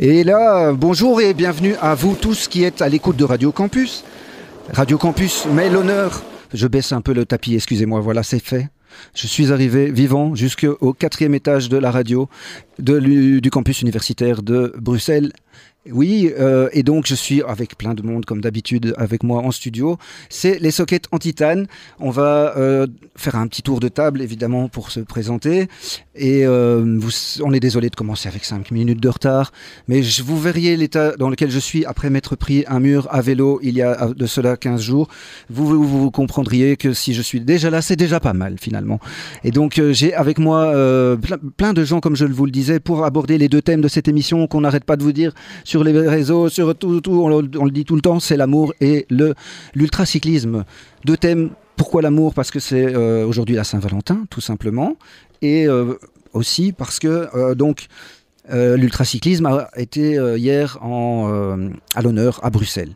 Et là, bonjour et bienvenue à vous tous qui êtes à l'écoute de Radio Campus. Radio Campus met l'honneur. Je baisse un peu le tapis, excusez-moi, voilà, c'est fait. Je suis arrivé vivant jusqu'au quatrième étage de la radio du campus universitaire de Bruxelles. Oui, euh, et donc je suis avec plein de monde comme d'habitude avec moi en studio. C'est les sockets en titane. On va euh, faire un petit tour de table évidemment pour se présenter. Et euh, on est désolé de commencer avec 5 minutes de retard, mais je, vous verriez l'état dans lequel je suis après m'être pris un mur à vélo il y a de cela 15 jours. Vous, vous, comprendriez que si je suis déjà là, c'est déjà pas mal finalement. Et donc euh, j'ai avec moi euh, plein, de gens, comme je vous le disais, pour aborder les deux thèmes de cette émission qu'on n'arrête pas de vous dire sur les réseaux, sur tout, tout on, le, dit tout le temps, c'est l'amour et l'ultracyclisme. Deux thèmes. Pourquoi l'amour? Parce que c'est euh, aujourd'hui la Saint-Valentin, tout simplement, et euh, aussi parce que euh, donc euh, l'ultracyclisme a été euh, hier en, à l'honneur à Bruxelles.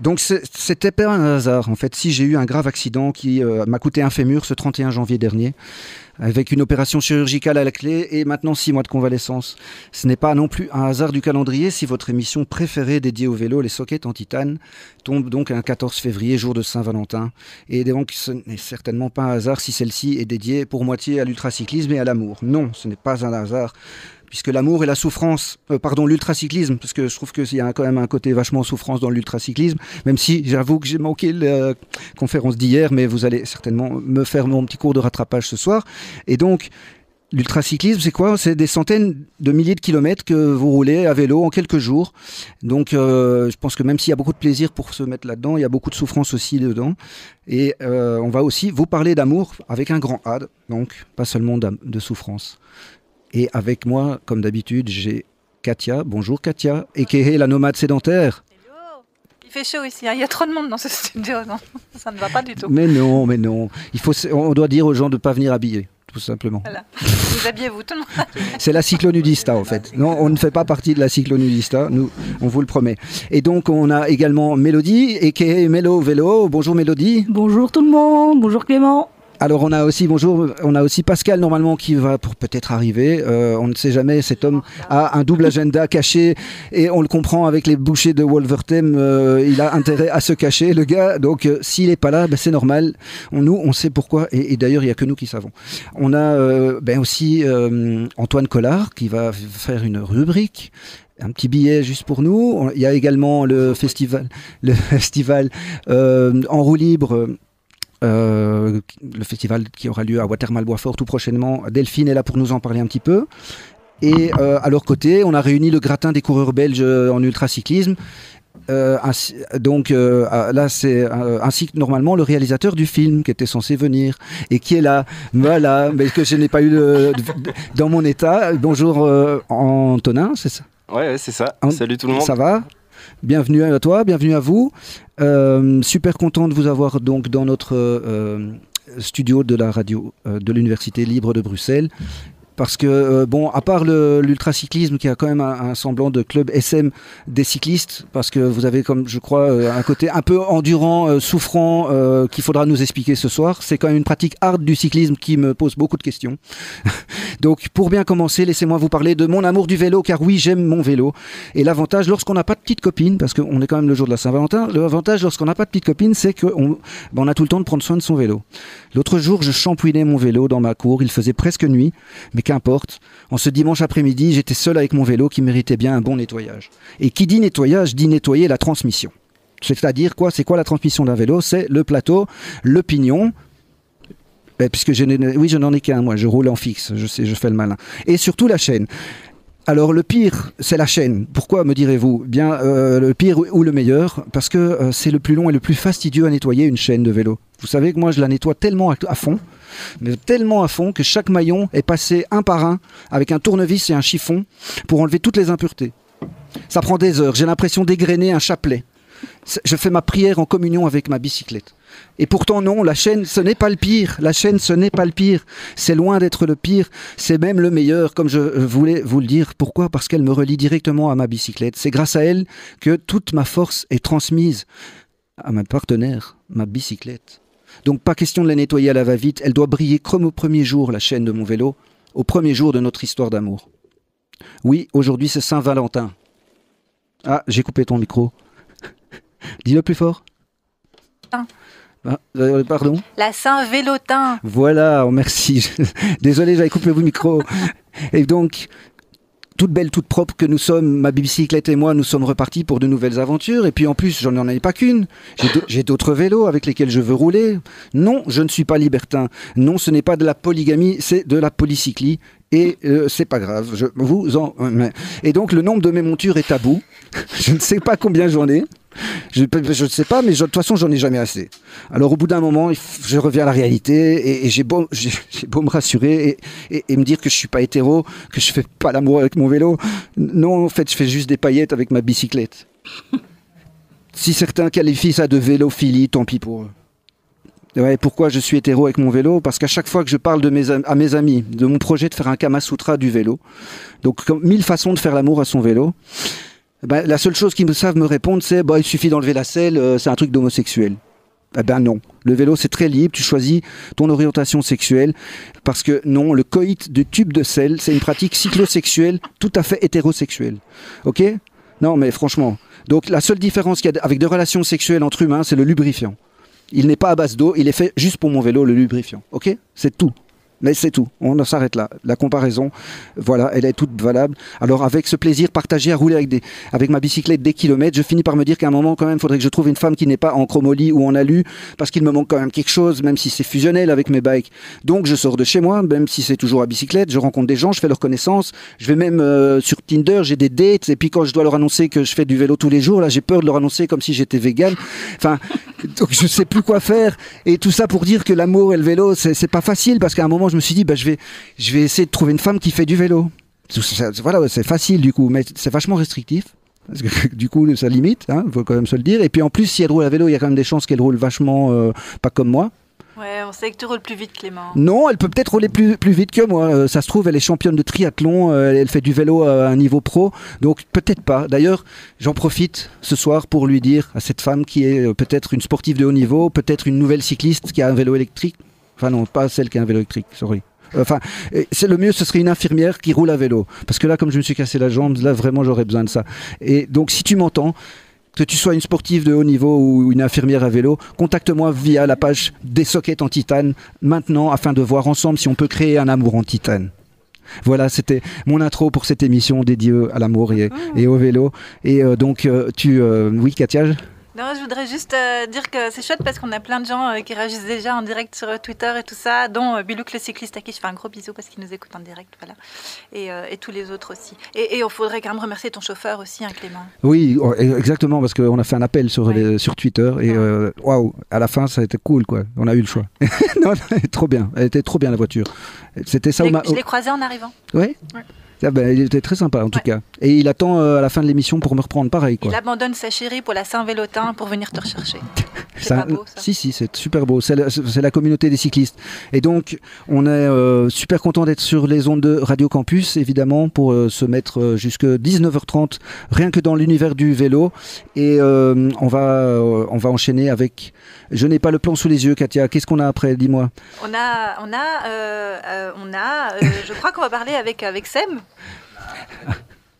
Donc c'était pas un hasard en fait. Si j'ai eu un grave accident qui m'a coûté un fémur ce 31 janvier dernier, avec une opération chirurgicale à la clé et maintenant six mois de convalescence, ce n'est pas non plus un hasard du calendrier si votre émission préférée dédiée au vélo, les sockets en titane, tombe donc un 14 février, jour de Saint-Valentin. Et donc ce n'est certainement pas un hasard si celle-ci est dédiée pour moitié à l'ultracyclisme et à l'amour. Non, ce n'est pas un hasard puisque l'amour et la souffrance, euh, pardon, l'ultracyclisme, parce que je trouve qu'il y a quand même un côté vachement souffrance dans l'ultracyclisme, même si j'avoue que j'ai manqué la conférence d'hier, mais vous allez certainement me faire mon petit cours de rattrapage ce soir. Et donc, l'ultracyclisme, c'est quoi? C'est des centaines de milliers de kilomètres que vous roulez à vélo en quelques jours. Donc, euh, je pense que même s'il y a beaucoup de plaisir pour se mettre là-dedans, il y a beaucoup de souffrance aussi dedans. Et euh, on va aussi vous parler d'amour avec un grand A, donc pas seulement de souffrance. Et avec moi, comme d'habitude, j'ai Katia. Bonjour Katia, et qui est la nomade sédentaire. Hello Il fait chaud ici, hein. il y a trop de monde dans ce studio, non Ça ne va pas du tout. Mais non, mais non. Il faut, on doit dire aux gens de ne pas venir habiller, tout simplement. Voilà. Vous habillez-vous, tout le monde. C'est la cyclonudista, en fait. Non, on ne fait pas partie de la cyclonudista, nous, on vous le promet. Et donc, on a également Mélodie, et qui est Mélo Vélo. Bonjour Mélodie. Bonjour tout le monde, bonjour Clément. Alors on a aussi bonjour, on a aussi Pascal normalement qui va pour peut-être arriver. Euh, on ne sait jamais. Cet homme a un double agenda caché et on le comprend avec les bouchers de Wolvertem. euh, il a intérêt à se cacher, le gars. Donc euh, s'il est pas là, ben, c'est normal. On, nous, on sait pourquoi. Et, d'ailleurs, il y a que nous qui savons. On a ben aussi Antoine Collard qui va faire une rubrique. Un petit billet juste pour nous. Il y a également le festival, le festival en roue libre. Euh, le festival qui aura lieu à Watermal-Boisfort tout prochainement. Delphine est là pour nous en parler un petit peu. Et euh, à leur côté, on a réuni le gratin des coureurs belges euh, en ultracyclisme. Euh, ainsi- donc euh, là, c'est ainsi que normalement le réalisateur du film qui était censé venir et qui est là. Voilà, mais que je n'ai pas eu dans mon état. Bonjour Antonin, c'est ça? Ouais, ouais, c'est ça. Salut tout le monde. ça va? Bienvenue à toi, bienvenue à vous. Euh, super content de vous avoir donc dans notre euh, studio de la radio euh, de l'Université libre de Bruxelles. Parce que, euh, bon, à part l'ultracyclisme qui a quand même un, semblant de club SM des cyclistes, parce que vous avez, comme je crois, euh, un côté un peu endurant, euh, souffrant, qu'il faudra nous expliquer ce soir. C'est quand même une pratique hard du cyclisme qui me pose beaucoup de questions. Donc, pour bien commencer, laissez-moi vous parler de mon amour du vélo, car oui, j'aime mon vélo. Et l'avantage, lorsqu'on n'a pas de petite copine, parce qu'on est quand même le jour de la Saint-Valentin, l'avantage lorsqu'on n'a pas de petite copine, c'est qu'on ben, on a tout le temps de prendre soin de son vélo. L'autre jour, je shampouinais mon vélo dans ma cour, il faisait presque nuit, mais qu'importe. En ce dimanche après-midi, j'étais seul avec mon vélo qui méritait bien un bon nettoyage. Et qui dit nettoyage, dit nettoyer la transmission. C'est-à-dire quoi? C'est quoi la transmission d'un vélo? C'est le plateau, le pignon, eh, puisque je oui, je n'en ai qu'un, moi, je roule en fixe, je sais, je fais le malin. Et surtout la chaîne. Alors le pire, c'est la chaîne. Pourquoi me direz-vous? Bien, euh, le pire ou le meilleur, parce que euh, c'est le plus long et le plus fastidieux à nettoyer une chaîne de vélo. Vous savez que moi je la nettoie tellement à, à fond, mais tellement à fond que chaque maillon est passé un par un avec un tournevis et un chiffon pour enlever toutes les impuretés. Ça prend des heures. J'ai l'impression d'égrener un chapelet. Je fais ma prière en communion avec ma bicyclette. Et pourtant non, la chaîne, ce n'est pas le pire. La chaîne, ce n'est pas le pire. C'est loin d'être le pire. C'est même le meilleur, comme je euh, voulais vous le dire. Pourquoi? Parce qu'elle me relie directement à ma bicyclette. C'est grâce à elle que toute ma force est transmise à ma partenaire, ma bicyclette. Donc pas question de la nettoyer à la va-vite. Elle doit briller comme au premier jour, la chaîne de mon vélo. au premier jour de notre histoire d'amour. Oui, aujourd'hui c'est Saint-Valentin. Ah, j'ai coupé ton micro. Dis-le plus fort. Ah. Ah, euh, pardon La Saint-Vélotin. Voilà, oh, merci. Désolé, j'avais coupé vos micros. Et donc, toute belle, toute propre que nous sommes, ma bicyclette et moi, nous sommes repartis pour de nouvelles aventures. Et puis en plus, j'en ai pas qu'une. J'ai d'autres vélos avec lesquels je veux rouler. Non, je ne suis pas libertin. Non, ce n'est pas de la polygamie, c'est de la polycyclie. Et euh, c'est pas grave. Je vous en. Et donc le nombre de mes montures est tabou. Je ne sais pas combien j'en ai. Je ne sais pas, mais je- de toute façon, j'en ai jamais assez. Alors, au bout d'un moment, je reviens à la réalité et, et j'ai beau, me rassurer et, et- et me dire que je suis pas hétéro, que je fais pas l'amour avec mon vélo. Non, en fait, je fais juste des paillettes avec ma bicyclette. si certains qualifient ça de vélophilie, tant pis pour eux. Ouais, pourquoi je suis hétéro avec mon vélo? Parce qu'à chaque fois que je parle de mes, am- à mes amis de mon projet de faire un Kama Sutra du vélo, donc comme mille façons de faire l'amour à son vélo, ben, la seule chose qu'ils me savent me répondre, c'est bah, il suffit d'enlever la selle, euh, c'est un truc d'homosexuel. Eh ben non, le vélo c'est très libre, tu choisis ton orientation sexuelle parce que non, le coït de tube de sel, c'est une pratique cyclosexuelle tout à fait hétérosexuelle. OK? Non mais franchement, donc la seule différence qu'il y a avec des relations sexuelles entre humains, c'est le lubrifiant. Il n'est pas à base d'eau, il est fait juste pour mon vélo le lubrifiant. OK? C'est tout. Mais c'est tout, on s'arrête là. La comparaison, voilà, elle est toute valable. Alors avec ce plaisir partagé à rouler avec, des, avec ma bicyclette des kilomètres, je finis par me dire qu'à un moment quand même, il faudrait que je trouve une femme qui n'est pas en chromolie ou en alu, parce qu'il me manque quand même quelque chose, même si c'est fusionnel avec mes bikes. Donc je sors de chez moi, même si c'est toujours à bicyclette, je rencontre des gens, je fais leur connaissance, je vais même euh, sur Tinder, j'ai des dates, et puis quand je dois leur annoncer que je fais du vélo tous les jours, là j'ai peur de leur annoncer comme si j'étais vegan. Enfin, donc je sais plus quoi faire. Et tout ça pour dire que l'amour et le vélo, c'est pas facile, parce qu'à un moment je me suis dit, bah, je, vais, je vais essayer de trouver une femme qui fait du vélo. Voilà, c'est facile du coup, mais c'est vachement restrictif. Parce que du coup, ça limite, il faut quand même se le dire. Et puis en plus, si elle roule à vélo, il y a quand même des chances qu'elle roule vachement euh, pas comme moi. Ouais, on sait que tu roules plus vite, Clément. Non, elle peut peut-être rouler plus, plus vite que moi. Euh, ça se trouve, elle est championne de triathlon, euh, elle fait du vélo à un niveau pro. Donc peut-être pas. D'ailleurs, j'en profite ce soir pour lui dire à cette femme qui est peut-être une sportive de haut niveau, peut-être une nouvelle cycliste qui a un vélo électrique. Enfin non, pas celle qui a un vélo électrique, sorry. Enfin, c'est le mieux, ce serait une infirmière qui roule à vélo. Parce que là, comme je me suis cassé la jambe, là vraiment j'aurais besoin de ça. Et donc, si tu m'entends, que tu sois une sportive de haut niveau ou une infirmière à vélo, contacte-moi via la page des sockets en titane maintenant afin de voir ensemble si on peut créer un amour en titane. Voilà, c'était mon intro pour cette émission dédiée à l'amour et, et au vélo. Et euh, donc, euh, tu. euh, oui, Katia? Non, je voudrais juste euh, dire que c'est chouette parce qu'on a plein de gens euh, qui réagissent déjà en direct sur euh, Twitter et tout ça, dont Bilouk le cycliste à qui je fais un gros bisou parce qu'il nous écoute en direct, voilà. Et, et tous les autres aussi. Et il faudrait quand même remercier ton chauffeur aussi, hein, Clément. Oui, oh, exactement, parce qu'on a fait un appel sur, Ouais. les- sur Twitter et waouh, à la fin, ça a été cool, quoi. On a eu le choix. non, trop bien. Elle était trop bien, la voiture. C'était ça Je l'ai- ma. je l'ai croisé en arrivant. Ouais. Ah ben, il était très sympa en tout Ouais. cas. Et il attend euh, à la fin de l'émission pour me reprendre pareil. Quoi. Il abandonne sa chérie pour la Saint-Vélotin pour venir te rechercher. C'est pas beau, ça. Si, si, c'est super beau. C'est la, communauté des cyclistes. Et donc, on est euh, super content d'être sur les ondes de Radio Campus, évidemment, pour euh, se mettre jusque 19h30, rien que dans l'univers du vélo. Et on, va, on va enchaîner avec. Je n'ai pas le plan sous les yeux, Katia. Qu'est-ce qu'on a après? Dis-moi. On a, on a, euh, euh, on a euh, je crois qu'on va parler avec, avec Sem.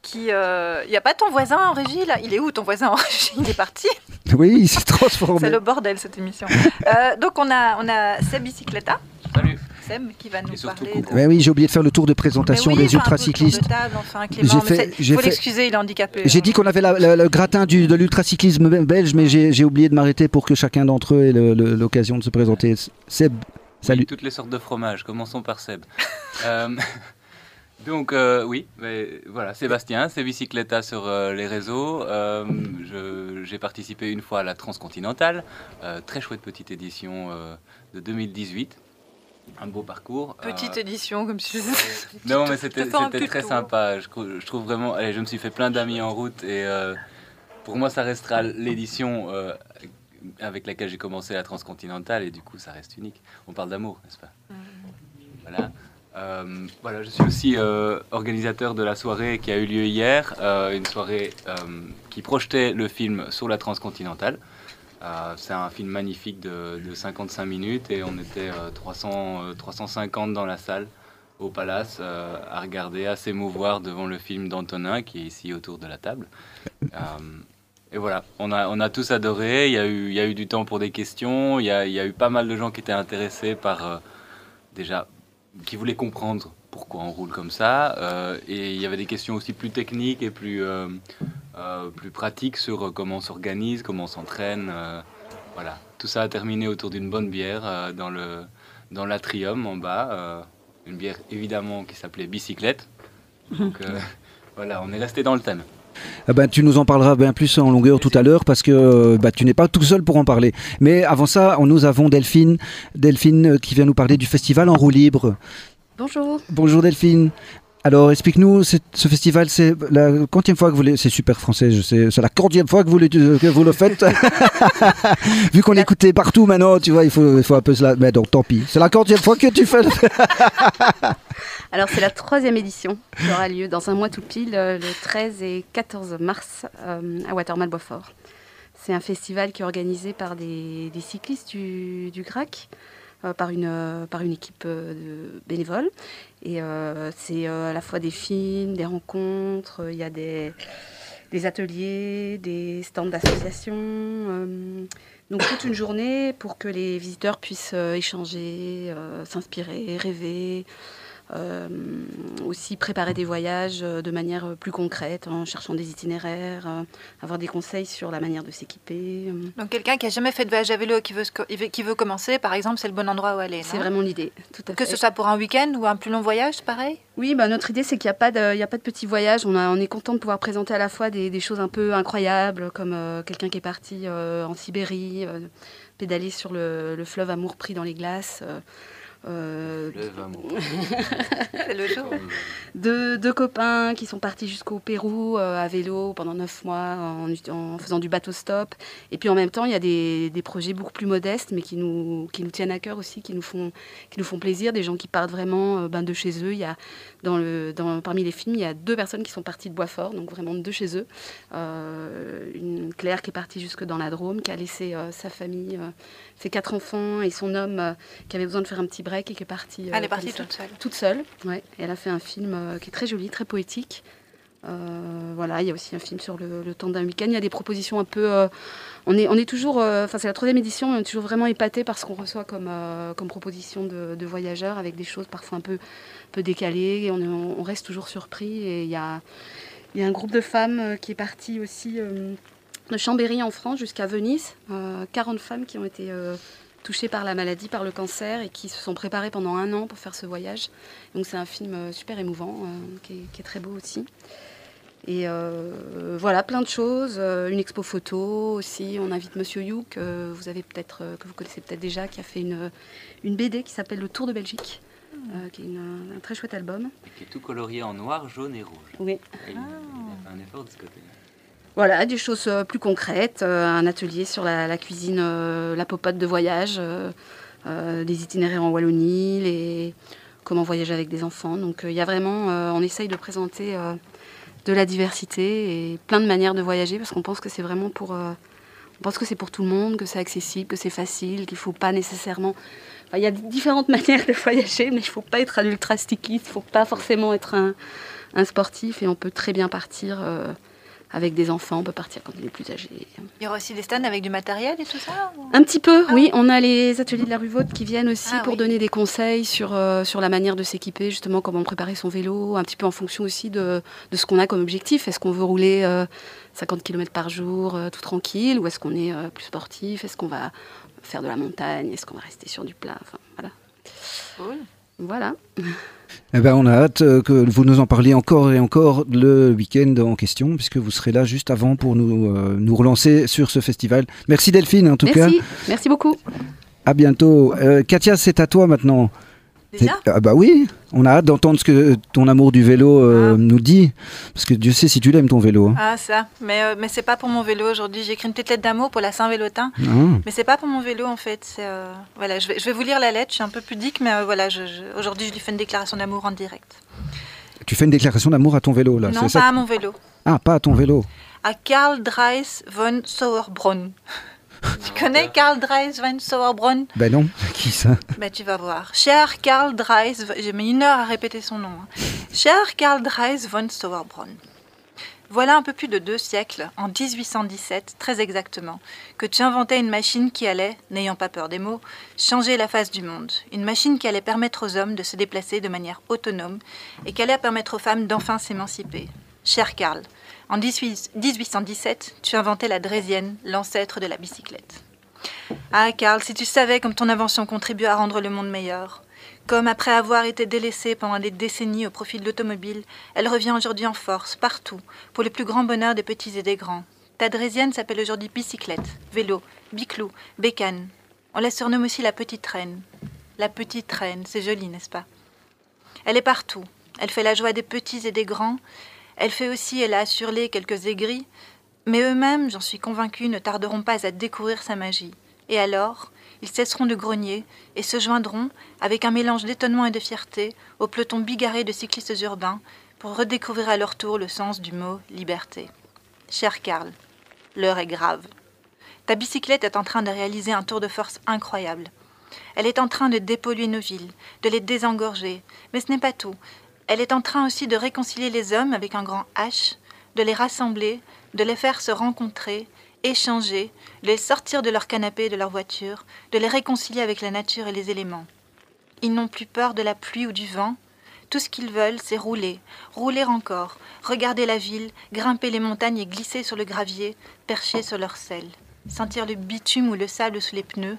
Qui, il n'y a pas ton voisin en régie là? Il est où ton voisin en régie? Il est parti. Oui, il s'est transformé. C'est le bordel cette émission. Euh, donc on a, on a Seb Bicycletta, Salut. Sem, qui va nous Et parler. De... Ouais, oui, j'ai oublié de faire le tour de présentation oui, des ultracyclistes. enfin, J'ai fait- j'ai l'excuser, il est handicapé. J'ai hein. dit qu'on avait la- la- le gratin du, de l'ultracyclisme belge, mais j'ai oublié de m'arrêter pour que chacun d'entre eux ait l'occasion de se présenter. Seb, salut. Oui, toutes les sortes de fromages. Commençons par Seb. Euh, donc, euh, oui, mais voilà, Sébastien, c'est Bicycletta sur euh, les réseaux. Euh, J'ai participé une fois à la Transcontinentale. Euh, très chouette petite édition euh, de 2018. Un beau parcours. Petite Euh, édition, comme si je non, mais c'était très tour. sympa. Je, trou- je trouve vraiment. allez, je me suis fait plein d'amis en route et euh, pour moi, ça restera l'édition euh, avec laquelle j'ai commencé la transcontinentale et du coup, ça reste unique. On parle d'amour, n'est-ce pas? Voilà. Euh, voilà, je suis aussi organisateur de la soirée qui a eu lieu hier, une soirée qui projetait le film sur la transcontinentale. Euh, c'est un film magnifique de, de 55 minutes et on était euh, 300, euh, 350 dans la salle au Palace euh, à regarder, à s'émouvoir devant le film d'Antonin qui est ici autour de la table. Euh, et voilà, on a, on a tous adoré. Il y, a eu, il y a eu du temps pour des questions. Il y a, il y a eu pas mal de gens qui étaient intéressés par euh, déjà qui voulaient comprendre pourquoi on roule comme ça. Euh, et il y avait des questions aussi plus techniques et plus, euh, euh, plus pratiques sur euh, comment on s'organise, comment on s'entraîne. euh, voilà, tout ça a terminé autour d'une bonne bière euh, dans le dans l'atrium en bas. euh, une bière évidemment qui s'appelait Bicyclette. Donc euh, voilà, on est resté dans le thème. Eh ben, tu nous en parleras bien plus en longueur tout à l'heure parce que euh, bah, tu n'es pas tout seul pour en parler. Mais avant ça, on- nous avons Delphine, Delphine euh, qui vient nous parler du festival en roue libre. Bonjour. Bonjour Delphine. Alors explique-nous, ce festival, c'est la quantième fois que vous le... C'est super français, je sais. C'est la quantième fois que vous le, que vous le faites. Vu qu'on écoutait partout maintenant, tu vois, il faut, il faut un peu cela. Mais donc tant pis. C'est la quantième fois que tu fais. le- Alors c'est la troisième édition qui aura lieu dans un mois tout pile, euh, le 13 et 14 mars euh, à Watermal-Boisfort. C'est un festival qui est organisé par des, des cyclistes du, du GRAC, euh, par, une, euh, par une équipe euh, de bénévoles. Et euh, c'est euh, à la fois des films, des rencontres, euh, il y a des, des ateliers, des stands d'associations. euh, donc toute une journée pour que les visiteurs puissent euh, échanger, euh, s'inspirer, rêver, euh, aussi préparer des voyages euh, de manière euh, plus concrète en cherchant des itinéraires, euh, avoir des conseils sur la manière de s'équiper. euh. Donc quelqu'un qui a jamais fait de voyage à vélo et qui veut, qui veut commencer, par exemple, c'est le bon endroit où aller. C'est vraiment l'idée. Tout à Que ce soit pour un week-end ou un plus long voyage, pareil? Oui, bah, notre idée, c'est qu'il n'y a, pas de- il y a pas de petits voyages. On, a- on est content de pouvoir présenter à la fois des, des choses un peu incroyables, comme euh, quelqu'un qui est parti euh, en Sibérie, euh, pédaler sur le, le fleuve Amour pris dans les glaces. Euh, euh, Le jour. deux, deux copains qui sont partis jusqu'au Pérou euh, à vélo pendant neuf mois en, en faisant du bateau stop. Et puis en même temps, il y a des, des projets beaucoup plus modestes, mais qui nous, qui nous tiennent à cœur aussi, qui nous font, qui nous font plaisir. Des gens qui partent vraiment euh, ben, de chez eux. Il y a, dans le, dans, parmi les films, il y a deux personnes qui sont parties de Boisfort, donc vraiment de chez eux. Euh, une Claire qui est partie jusque dans la Drôme, qui a laissé euh, sa famille, euh, ses quatre enfants et son homme euh, qui avait besoin de faire un petit break et qui est parti. euh, Elle est partie toute seule. Toute seule, ouais. Et elle a fait un film euh, qui est très joli, très poétique. Voilà, il y a aussi un film sur le, le temps d'un week-end. Il y a des propositions un peu. on, est, on est toujours. Enfin, c'est la troisième édition, mais on est toujours vraiment épaté par ce qu'on reçoit comme, comme proposition de, de voyageurs, avec des choses parfois un peu, peu décalées. Et on, est- on reste toujours surpris. Et il y a, y a un groupe de femmes qui est parti aussi de Chambéry en France jusqu'à Venise. Euh, 40 femmes qui ont été. euh, touchées par la maladie, par le cancer, et qui se sont préparées pendant un an pour faire ce voyage. Donc c'est un film euh, super émouvant, euh, qui, est, qui est très beau aussi. Et euh, voilà, plein de choses. Euh, une expo photo aussi. On invite Monsieur You, que vous avez peut-être, euh, que vous connaissez peut-être déjà, qui a fait une, une BD qui s'appelle Le Tour de Belgique, euh, qui est une- un très chouette album. Qui est tout colorié en noir, jaune et rouge. Oui. Et il, il a fait un effort de ce côté-là. Voilà, des choses euh, plus concrètes, euh, un atelier sur la, cuisine, euh, la popote de voyage, des itinéraires en Wallonie, les, comment voyager avec des enfants. Donc il y a vraiment, on essaye de présenter de la diversité et plein de manières de voyager parce qu'on pense que c'est vraiment pour, on pense que c'est pour tout le monde, que c'est accessible, que c'est facile, qu'il faut pas nécessairement. Enfin, il y a différentes manières de voyager, mais il faut pas être un ultra stickiste, il faut pas forcément être un, sportif et on peut très bien partir. Avec des enfants, on peut partir quand on est plus âgé. Il y aura aussi des stands avec du matériel et tout ça ou- Un petit peu, Ah oui. On a les ateliers de la rue Vaude qui viennent aussi Ah pour oui. donner des conseils sur, euh, sur la manière de s'équiper, justement comment préparer son vélo, un petit peu en fonction aussi de, de ce qu'on a comme objectif. Est-ce qu'on veut rouler euh, 50 km par jour euh, tout tranquille ou est-ce qu'on est euh, plus sportif? Est-ce qu'on va faire de la montagne? Est-ce qu'on va rester sur du plat? Enfin, voilà. Cool. Voilà. Eh ben, on a hâte euh, que vous nous en parliez encore et encore le week-end en question, puisque vous serez là juste avant pour nous, euh, nous relancer sur ce festival. Merci Delphine, en tout Merci. Merci beaucoup. cas. À bientôt. Euh, Katia, c'est à toi maintenant. Déjà Ah bah oui, on a hâte d'entendre ce que ton amour du vélo euh, Ah. nous dit, parce que Dieu sait si tu l'aimes ton vélo. hein. Ah ça, mais, euh, mais c'est pas pour mon vélo aujourd'hui. J'ai écrit une petite lettre d'amour pour la Saint-Vélotin. Ah. Mais c'est pas pour mon vélo en fait. Euh, voilà, je vais, je vais vous lire la lettre. Je suis un peu pudique, mais euh, voilà, je- je- aujourd'hui je lui fais une déclaration d'amour en direct. Tu fais une déclaration d'amour à ton vélo là, non, pas ça à mon vélo. Ah, pas à ton vélo. À Karl Dreis von Sauerbrunn. Tu connais Karl Dreis van Sauerbrunn Ben non, qui ça? Ben tu vas voir. Cher Karl Dreis, j'ai mis une heure à répéter son nom. hein. Cher Karl Dreis von Sauerbrunn. Voilà un peu plus de deux siècles, en 1817 très exactement, que tu inventais une machine qui allait, n'ayant pas peur des mots, changer la face du monde. Une machine qui allait permettre aux hommes de se déplacer de manière autonome et qui allait permettre aux femmes d'enfin s'émanciper. Cher Karl, en 18 1817, tu inventais la draisienne, l'ancêtre de la bicyclette. Ah, Karl, si tu savais comme ton invention contribue à rendre le monde meilleur. Comme après avoir été délaissée pendant des décennies au profit de l'automobile, elle revient aujourd'hui en force, partout, pour le plus grand bonheur des petits et des grands. Ta draisienne s'appelle aujourd'hui bicyclette, vélo, biclou, bécane. On la surnomme aussi la petite reine. La petite reine, c'est joli, n'est-ce pas? Elle est partout. Elle fait la joie des petits et des grands. Elle fait aussi, elle a assuré quelques aigris, mais eux-mêmes, j'en suis convaincue, ne tarderont pas à découvrir sa magie. Et alors, ils cesseront de grogner et se joindront, avec un mélange d'étonnement et de fierté, au peloton bigarré de cyclistes urbains pour redécouvrir à leur tour le sens du mot liberté. Cher Karl, l'heure est grave. Ta bicyclette est en train de réaliser un tour de force incroyable. Elle est en train de dépolluer nos villes, de les désengorger, mais ce n'est pas tout. Elle est en train aussi de réconcilier les hommes avec un grand H, de les rassembler, de les faire se rencontrer, échanger, de les sortir de leur canapé et de leur voiture, de les réconcilier avec la nature et les éléments. Ils n'ont plus peur de la pluie ou du vent. Tout ce qu'ils veulent, c'est rouler, rouler encore, regarder la ville, grimper les montagnes et glisser sur le gravier, percher sur leur selle, sentir le bitume ou le sable sous les pneus,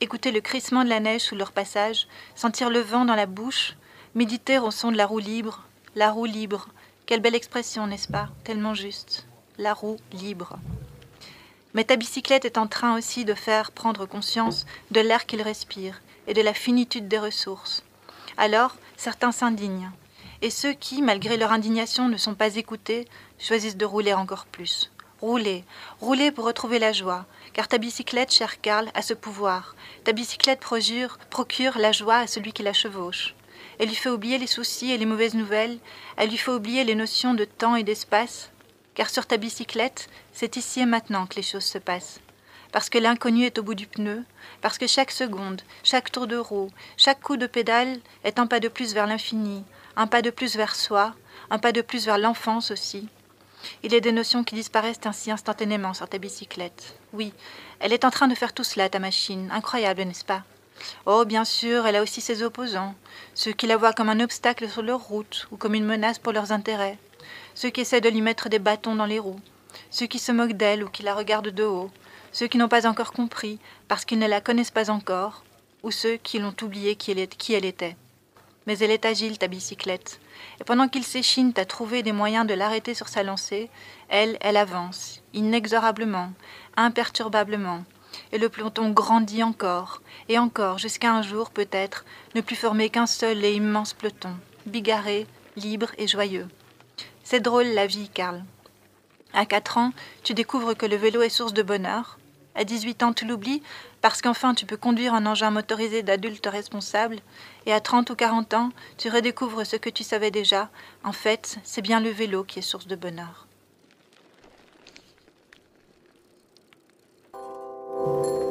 écouter le crissement de la neige sous leur passage, sentir le vent dans la bouche, méditer au son de la roue libre, la roue libre. Quelle belle expression, n'est-ce pas? Tellement juste. La roue libre. Mais ta bicyclette est en train aussi de faire prendre conscience de l'air qu'il respire et de la finitude des ressources. Alors, certains s'indignent. Et ceux qui, malgré leur indignation, ne sont pas écoutés, choisissent de rouler encore plus. Rouler, rouler pour retrouver la joie, car ta bicyclette, cher Karl, a ce pouvoir. Ta bicyclette procure, procure la joie à celui qui la chevauche. Elle lui fait oublier les soucis et les mauvaises nouvelles, elle lui fait oublier les notions de temps et d'espace, car sur ta bicyclette, c'est ici et maintenant que les choses se passent. Parce que l'inconnu est au bout du pneu, parce que chaque seconde, chaque tour de roue, chaque coup de pédale est un pas de plus vers l'infini, un pas de plus vers soi, un pas de plus vers l'enfance aussi. Il a des notions qui disparaissent ainsi instantanément sur ta bicyclette. Oui, elle est en train de faire tout cela, ta machine. Incroyable, n'est-ce pas? Oh, bien sûr, elle a aussi ses opposants, ceux qui la voient comme un obstacle sur leur route ou comme une menace pour leurs intérêts, ceux qui essaient de lui mettre des bâtons dans les roues, ceux qui se moquent d'elle ou qui la regardent de haut, ceux qui n'ont pas encore compris parce qu'ils ne la connaissent pas encore, ou ceux qui l'ont oublié qui elle, était. Mais elle est agile, ta bicyclette, et pendant qu'ils s'échinent à trouver des moyens de l'arrêter sur sa lancée, elle, elle avance, inexorablement, imperturbablement, et le peloton grandit encore, et encore, jusqu'à un jour, peut-être, ne plus former qu'un seul et immense peloton, bigarré, libre et joyeux. C'est drôle la vie, Karl. À 4 ans, tu découvres que le vélo est source de bonheur. À 18 ans, tu l'oublies parce qu'enfin tu peux conduire un engin motorisé d'adulte responsable. Et à 30 ou 40 ans, tu redécouvres ce que tu savais déjà. En fait, c'est bien le vélo qui est source de bonheur. thank you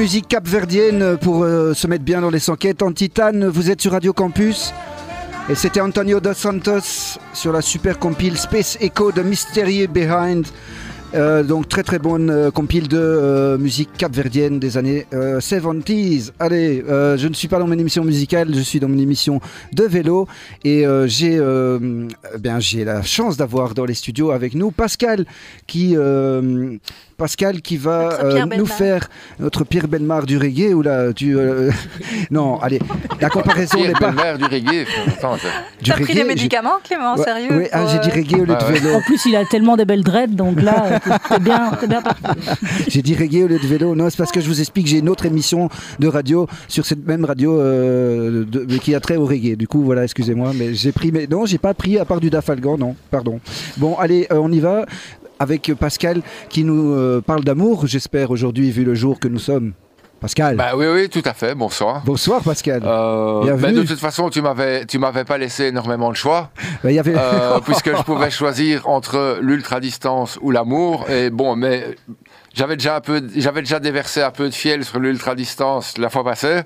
musique capverdienne pour euh, se mettre bien dans les enquêtes. En titane, vous êtes sur Radio Campus. Et c'était Antonio dos Santos sur la super compile Space Echo de Mystery Behind. Euh, donc très très bonne euh, compile de musique capverdienne des années euh, 70s. Allez, je ne suis pas dans mon émission musicale, je suis dans mon émission de vélo et j'ai eh bien j'ai la chance d'avoir dans les studios avec nous Pascal qui euh, Pascal qui va Pierre euh, nous Bellemare. faire notre Pierre Belmar du reggae ou là tu euh, non allez la comparaison n'est Pierre pas Bellemare du reggae. T'as pris des médicaments, Clément, Ouais, sérieux oui, ah, j'ai dit reggae au lieu Ah de ouais. vélo. En plus, il a tellement des belles dreads, donc là, t'es- t'es bien, t'es bien parti. J'ai dit reggae au lieu de vélo. Non, c'est parce que je vous explique, j'ai une autre émission de radio sur cette même radio euh, de- mais qui a trait au reggae. Du coup, voilà, excusez-moi, mais j'ai pris. Mais non, j'ai pas pris à part du Dafalgan, non, pardon. Bon, allez, euh, on y va avec Pascal qui nous euh, parle d'amour, j'espère, aujourd'hui, vu le jour que nous sommes. Pascal. Bah oui, oui, tout à fait. Bonsoir. Bonsoir, Pascal. Euh, Bienvenue. bah, de toute façon, tu m'avais, tu m'avais pas laissé énormément de choix, Bah, y avait. euh, puisque je pouvais choisir entre l'ultra distance ou l'amour. Et bon, mais j'avais déjà un peu, j'avais déjà déversé un peu de fiel sur l'ultra distance la fois passée.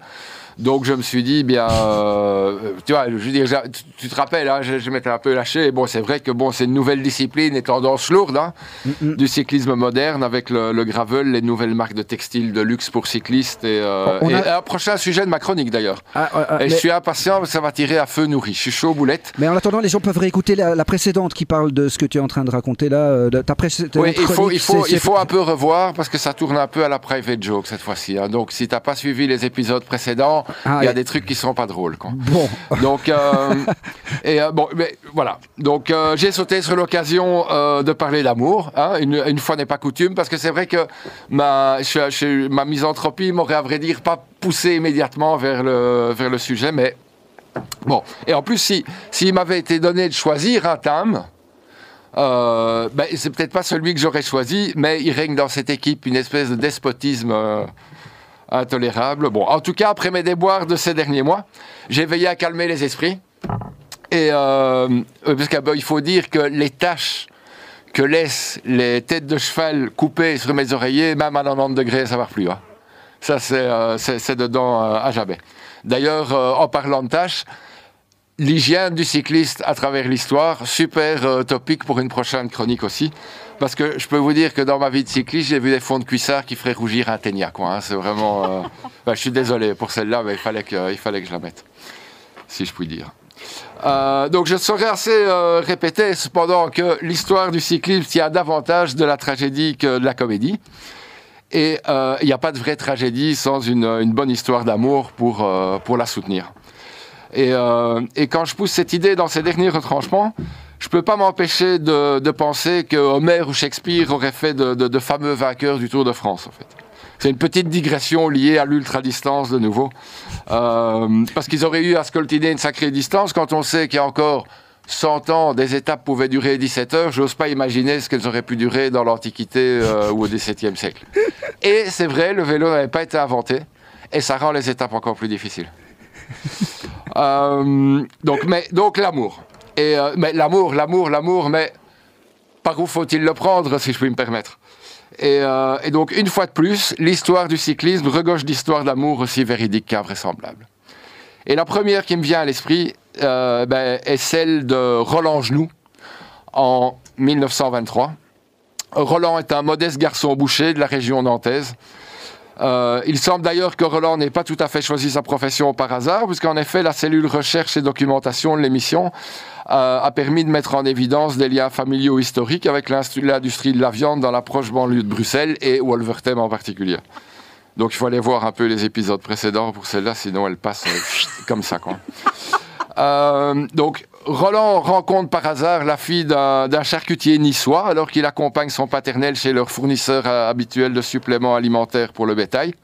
Donc je me suis dit, bien, euh, tu vois, je veux dire, tu, tu te rappelles, hein, je, je m'étais un peu lâché. Et bon, c'est vrai que bon, c'est une nouvelle discipline et tendance lourde hein, Mm, du cyclisme moderne avec le, le gravel, les nouvelles marques de textiles de luxe pour cyclistes et, euh, et a- un prochain sujet de ma chronique d'ailleurs. Ah, Et mais, je suis impatient, ça va tirer à feu nourri. Je suis chaud aux boulettes. mais en attendant, les gens peuvent réécouter la, la précédente qui parle de ce que tu es en train de raconter là. euh, de ta précédente Oui, il faut, il, faut, il faut un peu revoir parce que ça tourne un peu à la private joke cette fois-ci. hein. Donc, si t'as pas suivi les épisodes précédents, Ah, il y a et- des trucs qui sont pas drôles. Quoi. Bon, Donc, euh, et euh, bon, mais voilà. Donc, euh, j'ai sauté sur l'occasion de parler d'amour. hein, une, une fois n'est pas coutume, parce que c'est vrai que ma, je- je- ma misanthropie m'aurait, à vrai dire, pas poussé immédiatement vers le, vers le sujet, mais bon. Et en plus, si s'il m'avait été donné de choisir un thème. Euh, ben, c'est peut-être pas celui que j'aurais choisi, mais il règne dans cette équipe une espèce de despotisme euh, intolérable. Bon, en tout cas, après mes déboires de ces derniers mois, j'ai veillé à calmer les esprits. Et euh, euh, parce qu'il faut dire que les taches que laissent les têtes de cheval coupées sur mes oreillers, même à 90 degrés, ça ne va plus. hein. Ça, c'est euh, dedans euh, à jamais. D'ailleurs, en parlant de taches, l'hygiène du cycliste à travers l'histoire, super euh, topique pour une prochaine chronique aussi. Parce que je peux vous dire que dans ma vie de cycliste, j'ai vu des fonds de cuissard qui feraient rougir un ténia. quoi, hein. C'est vraiment. euh, ben, je suis désolé pour celle-là, mais il fallait, que, il fallait que je la mette. Si je puis dire. Euh, donc je saurais assez euh, répéter cependant que l'histoire du cyclisme tient davantage de la tragédie que de la comédie. Et il n'y a pas de vraie tragédie sans une, une bonne histoire d'amour pour, pour la soutenir. Et, euh, et quand je pousse cette idée dans ces derniers retranchements, je ne peux pas m'empêcher de, penser que Homer ou Shakespeare auraient fait de fameux vainqueurs du Tour de France, en fait. C'est une petite digression liée à l'ultra-distance de nouveau. Euh, parce qu'ils auraient eu à scoltiner une sacrée distance quand on sait qu'il y a encore 100 ans, des étapes pouvaient durer 17 heures. J'ose pas imaginer ce qu'elles auraient pu durer dans l'Antiquité euh, ou au XVIIe siècle. Et c'est vrai, le vélo n'avait pas été inventé. Et ça rend les étapes encore plus difficiles. Euh, donc, mais, donc l'amour. Et, euh, mais l'amour, l'amour, l'amour, mais par où faut-il le prendre, si je puis me permettre? Et, euh, et donc, une fois de plus, l'histoire du cyclisme regorge d'histoires d'amour aussi véridiques qu'invraisemblables. Et la première qui me vient à l'esprit ben, est celle de Roland Genoux en 1923. Roland est un modeste garçon boucher de la région nantaise. Euh, il semble d'ailleurs que Roland n'ait pas tout à fait choisi sa profession par hasard, puisqu'en effet, la cellule recherche et documentation de l'émission euh, a permis de mettre en évidence des liens familiaux historiques avec l'industrie de la viande dans la proche banlieue de Bruxelles et Wolvertem en particulier. Donc il faut aller voir un peu les épisodes précédents pour celle-là, sinon elle passe euh, comme ça. Quoi. Donc Roland rencontre par hasard la fille d'un charcutier niçois alors qu'il accompagne son paternel chez leur fournisseur euh, habituel de suppléments alimentaires pour le bétail.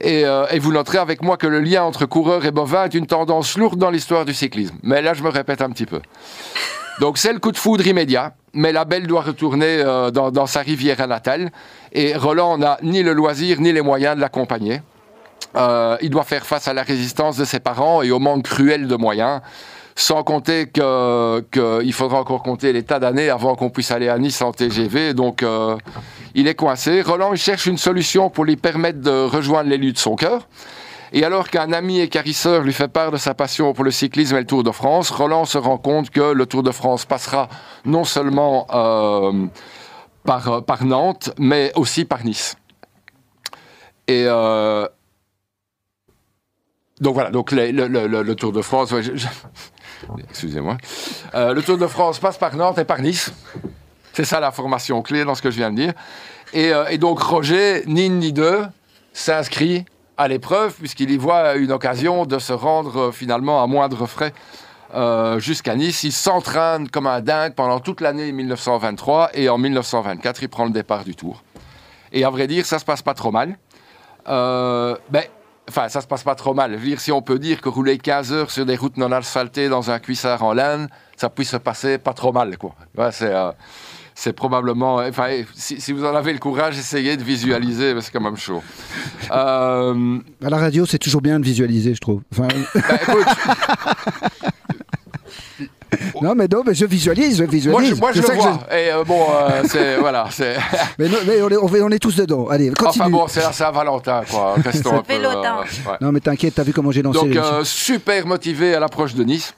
Et, euh, et vous noterez avec moi que le lien entre coureur et bovin est une tendance lourde dans l'histoire du cyclisme. Mais là, je me répète un petit peu. Donc c'est le coup de foudre immédiat, mais la belle doit retourner euh, dans, sa rivière natale. Et Roland n'a ni le loisir ni les moyens de l'accompagner. Il doit faire face à la résistance de ses parents et au manque cruel de moyens. Sans compter qu'il faudra encore compter les tas d'années avant qu'on puisse aller à Nice en TGV. Donc euh, il est coincé. Roland il cherche une solution pour lui permettre de rejoindre l'élu de son cœur. Et alors qu'un ami écarisseur lui fait part de sa passion pour le cyclisme et le Tour de France, Roland se rend compte que le Tour de France passera non seulement euh, par, euh, par Nantes, mais aussi par Nice. Et donc voilà, donc le, Tour de France, excusez-moi, Euh, le Tour de France passe par Nantes et par Nice. C'est ça la formation clé dans ce que je viens de dire. Et, euh, donc Roger, ni ni deux, s'inscrit à l'épreuve puisqu'il y voit une occasion de se rendre euh, finalement à moindre frais jusqu'à Nice. Il s'entraîne comme un dingue pendant toute l'année 1923 et en 1924, il prend le départ du Tour. Et à vrai dire, ça se passe pas trop mal. Ben, enfin, ça se passe pas trop mal. Dire, si on peut dire que rouler 15 heures sur des routes non asphaltées dans un cuissard en laine, ça puisse se passer pas trop mal, quoi. Ouais, c'est, euh, c'est probablement. Enfin, si, si vous en avez le courage, essayez de visualiser, mais c'est quand même chaud. Euh, À la radio, c'est toujours bien de visualiser, je trouve. Enfin, ben, écoute, non, mais non, mais je visualise, je moi, visualise. je, moi, je le vois. Et euh, bon, euh, c'est voilà, c'est. Mais, non, mais on, est, on est- on est tous dedans. Allez, continue. Enfin bon, c'est la Saint-Valentin, quoi. Restons un peu. Ouais. Non, mais t'inquiète, t'as vu comment j'ai lancé Donc, euh, super motivé à l'approche de Nice.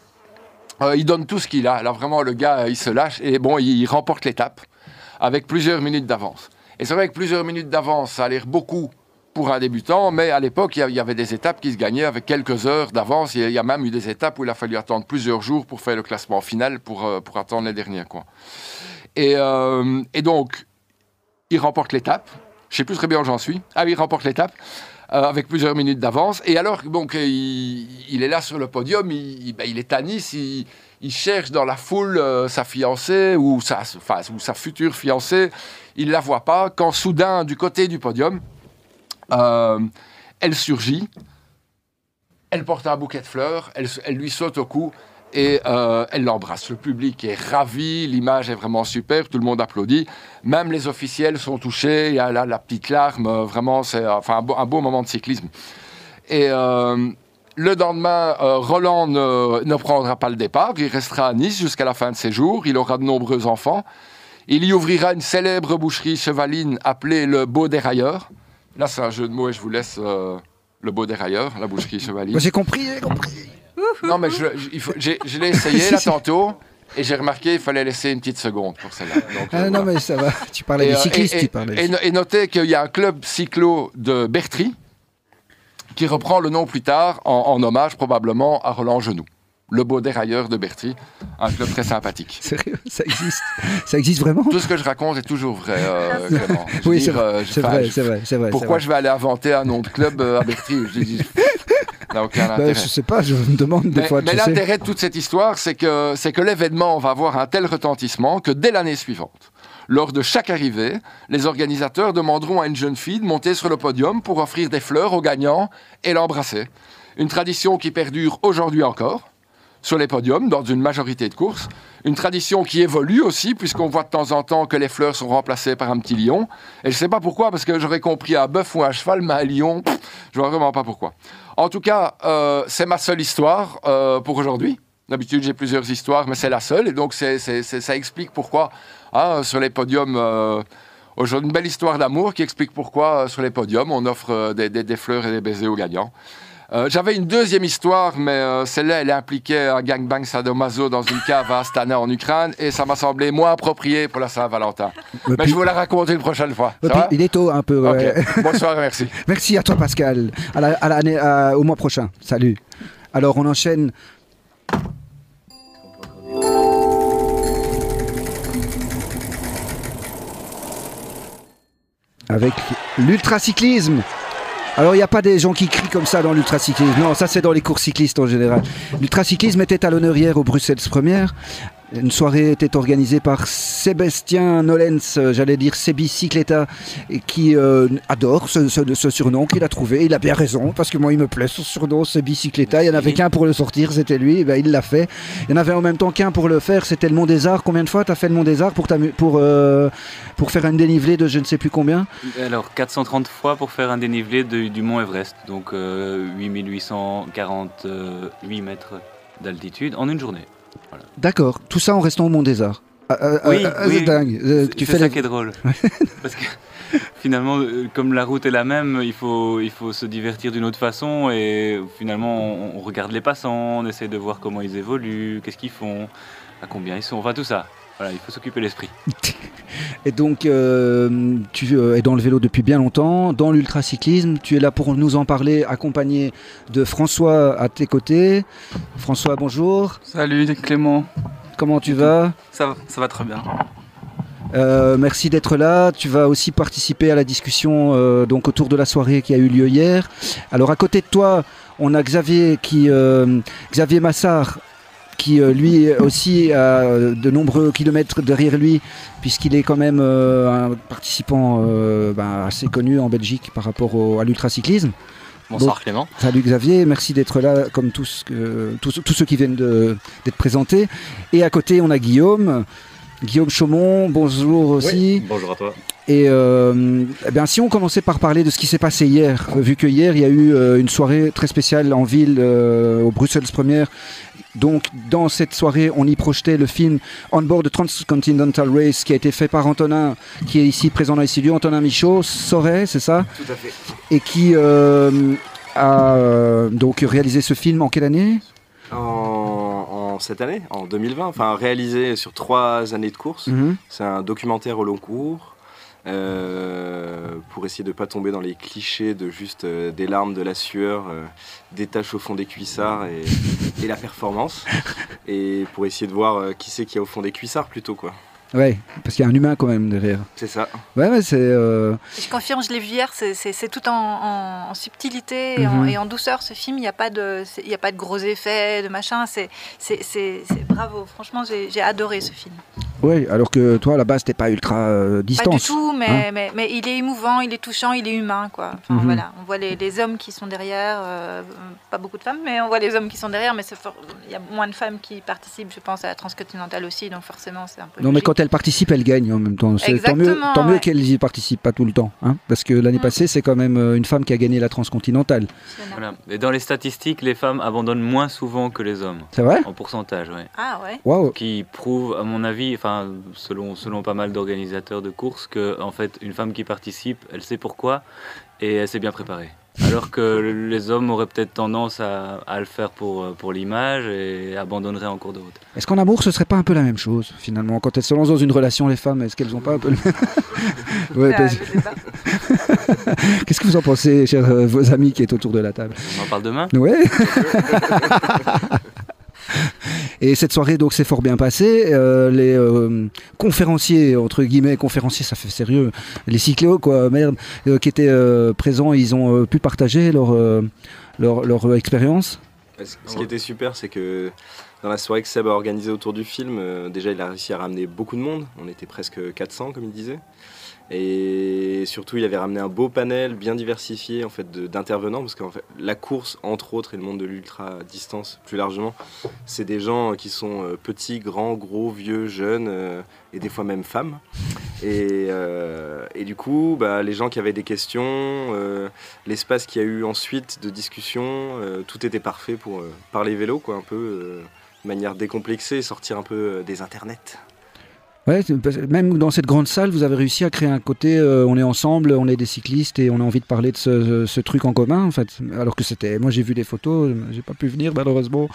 Euh, il donne tout ce qu'il a. Là, vraiment, le gars, euh, il se lâche. Et bon, il, il remporte l'étape avec plusieurs minutes d'avance. Et c'est vrai que plusieurs minutes d'avance, ça a l'air beaucoup pour un débutant, mais à l'époque, il y avait des étapes qui se gagnaient avec quelques heures d'avance. Il y a- même eu des étapes où il a fallu attendre plusieurs jours pour faire le classement final, pour, euh, pour attendre les derniers. Quoi. Et, euh, et donc, il remporte l'étape. Je sais plus très bien où j'en suis. Ah oui, il remporte l'étape. euh, avec plusieurs minutes d'avance. Et alors, donc, il, est là sur le podium, il, ben, est à Nice, il, cherche dans la foule sa fiancée ou sa, ou sa future fiancée. Il ne la voit pas. Quand soudain, du côté du podium, euh, elle surgit. Elle porte un bouquet de fleurs, elle, lui saute au cou et euh, elle l'embrasse. Le public est ravi, l'image est vraiment super, tout le monde applaudit. Même les officiels sont touchés, il y a la petite larme, euh, vraiment, c'est un, beau, moment de cyclisme. Et le lendemain, Roland ne, ne prendra pas le départ, il restera à Nice jusqu'à la fin de ses jours, il aura de nombreux enfants. Il y ouvrira une célèbre boucherie chevaline appelée le Beau Dérailleur. Là, c'est un jeu de mots et je vous laisse euh, le Beau Dérailleur, la boucherie chevaline. Moi, J'ai compris, j'ai compris. Non, mais je, je- il faut- j'ai- je l'ai essayé là tantôt et j'ai remarqué qu'il fallait laisser une petite seconde pour celle-là. Donc, Ah, euh, non, voilà. mais ça va. Tu parlais Et, des euh, cyclistes, et- tu et- parlais. et no- et notez qu'il y a un club cyclo de Bertry qui reprend le nom plus tard en, en hommage probablement à Roland Genoux. Le beau dérailleur de Bertry, un club très sympathique. Sérieux, ça existe? Ça existe vraiment? Tout ce que je raconte est toujours vrai, euh, Clément. Je veux Oui, c'est euh, c'est vrai, je- c'est vrai, c'est vrai. Pourquoi je vais aller inventer un nom de club euh, à Bertry Je dis, ça n'a aucun vrai. intérêt. Bah, Je sais pas, je me demande des Mais, fois. mais l'intérêt de toute cette histoire, c'est que, c'est que l'événement va avoir un tel retentissement que dès l'année suivante, lors de chaque arrivée, les organisateurs demanderont à une jeune fille de monter sur le podium pour offrir des fleurs au gagnant et l'embrasser. Une tradition qui perdure aujourd'hui encore sur les podiums dans une majorité de courses. Une tradition qui évolue aussi, puisqu'on voit de temps en temps que les fleurs sont remplacées par un petit lion. Et je ne sais pas pourquoi, parce que j'aurais compris un bœuf ou un cheval, mais un lion, pff, je vois vraiment pas pourquoi. En tout cas, euh, c'est ma seule histoire euh, pour aujourd'hui. D'habitude, j'ai plusieurs histoires, mais c'est la seule. Et donc, c'est- ça explique pourquoi, hein, sur les podiums, euh, aujourd'hui, une belle histoire d'amour qui explique pourquoi, sur les podiums, on offre des fleurs et des baisers aux gagnants. Euh, J'avais une deuxième histoire, mais euh, celle-là, elle impliquait un gangbang sadomaso dans une cave à Astana en Ukraine, et ça m'a semblé moins approprié pour la Saint-Valentin. Et Mais je vous la raconte une prochaine fois. Ça va il est tôt un peu. ouais. Bonsoir, merci. Merci à toi, Pascal. À la- à l'année- à- au mois prochain. Salut. Alors, on enchaîne. Avec l'ultracyclisme. Alors, il n'y a pas des gens qui crient comme ça dans l'ultracyclisme. Non, ça, c'est dans les cours cyclistes en général. L'ultracyclisme était à l'honneur hier au Bruxelles Première. Une soirée était organisée par Sébastien Nolens, euh, j'allais dire Sébi Cycletta, et qui euh, adore ce, ce- ce surnom qu'il a trouvé. Il a bien raison, parce que moi, il me plaît ce surnom, Sébi Cycletta. Il n'y en avait qu'un pour le sortir, c'était lui. Et ben, il l'a fait. Il y en avait en même temps qu'un pour le faire, c'était le Mont des Arts. Combien de fois tu as fait le Mont des Arts pour, t'amu- pour, euh, pour faire un dénivelé de je ne sais plus combien? Alors 430 fois pour faire un dénivelé de- du mont Everest, donc euh, 8848 mètres d'altitude en une journée. D'accord, tout ça en restant au Mont des Arts. Ah, ah, Oui, ah, oui. c'est dingue. Euh, C'est- tu fais ça la- qui est drôle. Parce que finalement, euh, comme la route est la même, il faut, il faut se divertir d'une autre façon et finalement on, on regarde les passants, on essaie de voir comment ils évoluent, qu'est-ce qu'ils font, à combien ils sont, enfin tout ça. Voilà, il faut s'occuper l'esprit. Et donc, euh, tu euh, es dans le vélo depuis bien longtemps, dans l'ultracyclisme. Tu es là pour nous en parler, accompagné de François à tes côtés. François, bonjour. Salut Clément, Comment tu vas? Ça, va- ça va très bien. Euh, Merci d'être là. Tu vas aussi participer à la discussion euh, donc autour de la soirée qui a eu lieu hier. Alors, à côté de toi, on a Xavier qui, euh, Xavier Massard, qui euh, lui aussi a euh, de nombreux kilomètres derrière lui, puisqu'il est quand même euh, un participant euh, ben, assez connu en Belgique par rapport au- à l'ultracyclisme. Bonsoir Bon. Clément. Salut Xavier, merci d'être là comme tous, tous, tous ceux qui viennent d'être présentés. Et à côté, on a Guillaume. Guillaume Chaumont, bonjour aussi. bonjour à toi. Et euh, eh bien, si on commençait par parler de ce qui s'est passé hier, vu que hier il y a eu euh, une soirée très spéciale en ville euh, au Bruxelles Première. Donc, dans cette soirée, on y projetait le film On Board the Transcontinental Race qui a été fait par Antonin, qui est ici présent dans les studios, Antonin Michaud, Soret, c'est ça? Tout à fait. Et qui euh, a euh, donc réalisé ce film en quelle année? En, en cette année, en 2020, enfin réalisé sur trois années de course. Mhm. C'est un documentaire au long cours euh, pour essayer de ne pas tomber dans les clichés de juste euh, des larmes, de la sueur, euh, des taches au fond des cuissards et, et la performance. Et pour essayer de voir qui c'est qu'il y a au fond des cuissards plutôt quoi. Ouais, parce qu'il y a un humain quand même derrière. C'est ça. Ouais, ouais, c'est. euh, Je confirme, je l'ai vu hier, c'est- tout en, en- en subtilité et, en, Mhm. et en douceur ce film. Il n'y a, pas de- y a pas de gros effets, de machin. C'est bravo. Franchement, j'ai adoré ce film. Ouais, alors que toi, à la base, t'es pas ultra euh, distance. Pas du tout, mais, hein. mais, mais il est émouvant, il est touchant, il est humain. Quoi. Enfin, Mhm. voilà, on voit les, les hommes qui sont derrière, euh, pas beaucoup de femmes, mais on voit les hommes qui sont derrière, mais il y a moins de femmes qui participent, je pense, à la transcontinentale aussi, donc forcément c'est un peu... Non, mais quand elle participe, elle gagne en même temps. C'est tant mieux, Exactement, tant mieux ouais. qu'elle y participe pas tout le temps. Hein parce que l'année Mm. passée, c'est quand même euh, une femme qui a gagné la transcontinentale. Voilà. Et dans les statistiques, les femmes abandonnent moins souvent que les hommes. C'est vrai En pourcentage, oui. Ah ouais Waouh Qui prouve, à mon avis, enfin, selon, selon pas mal d'organisateurs de courses, que en fait, une femme qui participe, elle sait pourquoi et elle s'est bien préparée. Alors que les hommes auraient peut-être tendance à, à le faire pour, euh, pour l'image et abandonneraient en cours de route. Est-ce qu'en amour, ce serait pas un peu la même chose, finalement? Quand elles se lancent dans une relation, les femmes, est-ce qu'elles ont pas un peu le même Ouais, Ah, parce-. Qu'est-ce que vous en pensez, chers euh, vos amis qui est autour de la table? On en parle demain? Ouais. Et cette soirée donc s'est fort bien passée. Euh, les euh, conférenciers entre guillemets conférenciers ça fait sérieux. Les cycléos quoi merde euh, qui étaient présents ils ont pu partager leur expérience. Ce qui était super, c'est que dans la soirée que Seb a organisée autour du film, déjà il a réussi à ramener beaucoup de monde. On était presque 400 comme il disait. Et surtout, il avait ramené un beau panel bien diversifié en fait d'intervenants parce que la course, entre autres, et le monde de l'ultra distance plus largement, c'est des gens qui sont euh, petits, grands, gros, vieux, jeunes euh, et des fois même femmes. Et, euh, et du coup, bah, les gens qui avaient des questions, l'espace qu'il y a eu ensuite de discussion, tout était parfait pour parler vélo, quoi, un peu de manière décomplexée, sortir un peu des internets. Ouais, même dans cette grande salle, vous avez réussi à créer un côté euh, on est ensemble, on est des cyclistes et on a envie de parler de ce, ce truc en commun en fait. Alors que c'était, moi j'ai vu des photos, j'ai pas pu venir malheureusement,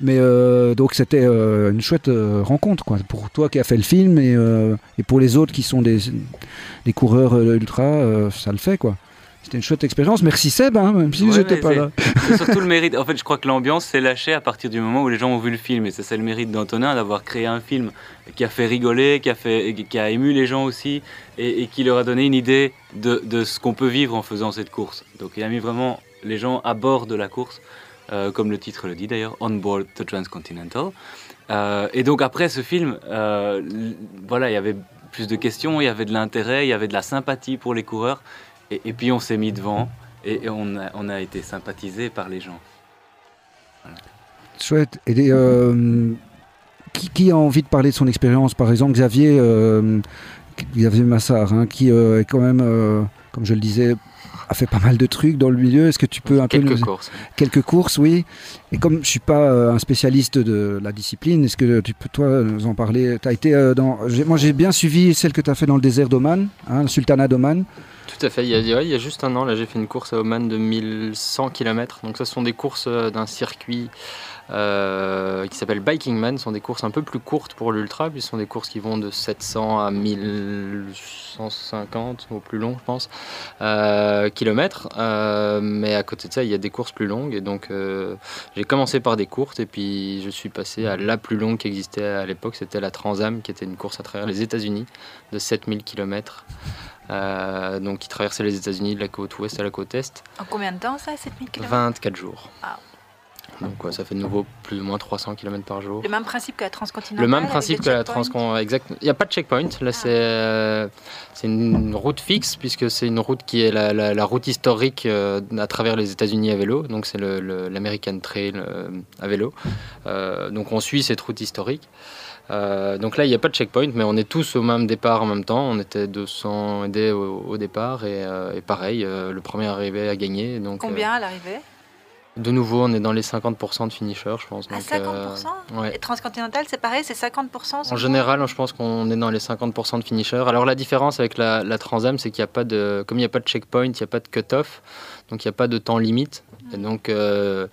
mais euh, donc c'était euh, une chouette euh, rencontre quoi pour toi qui as fait le film et, euh, et pour les autres qui sont des, des coureurs euh, ultra, euh, ça le fait quoi. C'était une chouette expérience. Merci Seb, hein, même si Ouais, j'étais pas là. C'est surtout le mérite. En fait, je crois que l'ambiance s'est lâchée à partir du moment où les gens ont vu le film. Et ça, c'est le mérite d'Antonin d'avoir créé un film qui a fait rigoler, qui a, fait, qui a ému les gens aussi, et, et qui leur a donné une idée de, de ce qu'on peut vivre en faisant cette course. Donc, il a mis vraiment les gens à bord de la course, euh, comme le titre le dit d'ailleurs, On Board the Transcontinental. Euh, et donc, après ce film, euh, voilà, il y avait plus de questions, il y avait de l'intérêt, il y avait de la sympathie pour les coureurs. Et, puis, on s'est mis devant. Et, on, a, été sympathisé par les gens. Chouette. Et euh, qui, a envie de parler de son expérience? Par exemple, Xavier, euh, Xavier Massard, hein, qui euh, est quand même, comme je le disais, a fait pas mal de trucs dans le milieu. Est-ce que tu peux un peu Quelques nous- courses. Quelques courses, oui. Et comme je suis pas euh, un spécialiste de la discipline, est-ce que tu peux toi nous en parler? T'as été euh, dans, moi j'ai bien suivi celle que tu as fait dans le désert d'Oman, hein, le Sultanat d'Oman. Tout à fait, il y, a, ouais, il y a juste un an, là j'ai fait une course à Oman de 1100 km. Donc ça ce sont des courses euh, d'un circuit euh, qui s'appelle Biking Man. Ce sont des courses un peu plus courtes pour l'ultra, puis ce sont des courses qui vont de 700 à 1150 au plus long je pense, euh, kilomètres. Euh, mais à côté de ça il y a des courses plus longues et donc j'ai commencé par des courtes et puis je suis passé à la plus longue qui existait à l'époque, c'était la Transam qui était une course à travers les États-Unis de 7000 km. Euh, donc qui traversait les États-Unis de la côte ouest à la côte est, En combien de temps ça, 7000 km 24 jours. Ah. Donc ouais, ça fait de nouveau plus ou moins 300 km par jour. Le même principe que la transcontinentale Le même principe que la checkpoints transcon, exact. Il n'y a pas de checkpoint. Là, c'est euh, c'est une route fixe puisque c'est une route qui est la, la- la route historique euh, à travers les États-Unis à vélo. Donc c'est l'American Trail euh, à vélo. Donc on suit cette route historique. Euh, donc là, il n'y a pas de checkpoint, mais on est tous au même départ en même temps. On était 200 aidés au, au départ et, euh, et pareil, euh, le premier arrivé a gagné. Donc, Combien à l'arrivée? De nouveau, on est dans les 50% de finishers, je pense. À donc, 50% euh, ouais. Et transcontinentale, c'est pareil, c'est 50% En général, je pense qu'on est dans les 50% de finishers. Alors la différence avec la, la Transam, c'est qu'il n'y a pas de, comme il n'y a pas de checkpoint, il n'y a pas de cut-off, donc il n'y a pas de temps limite. Et donc euh,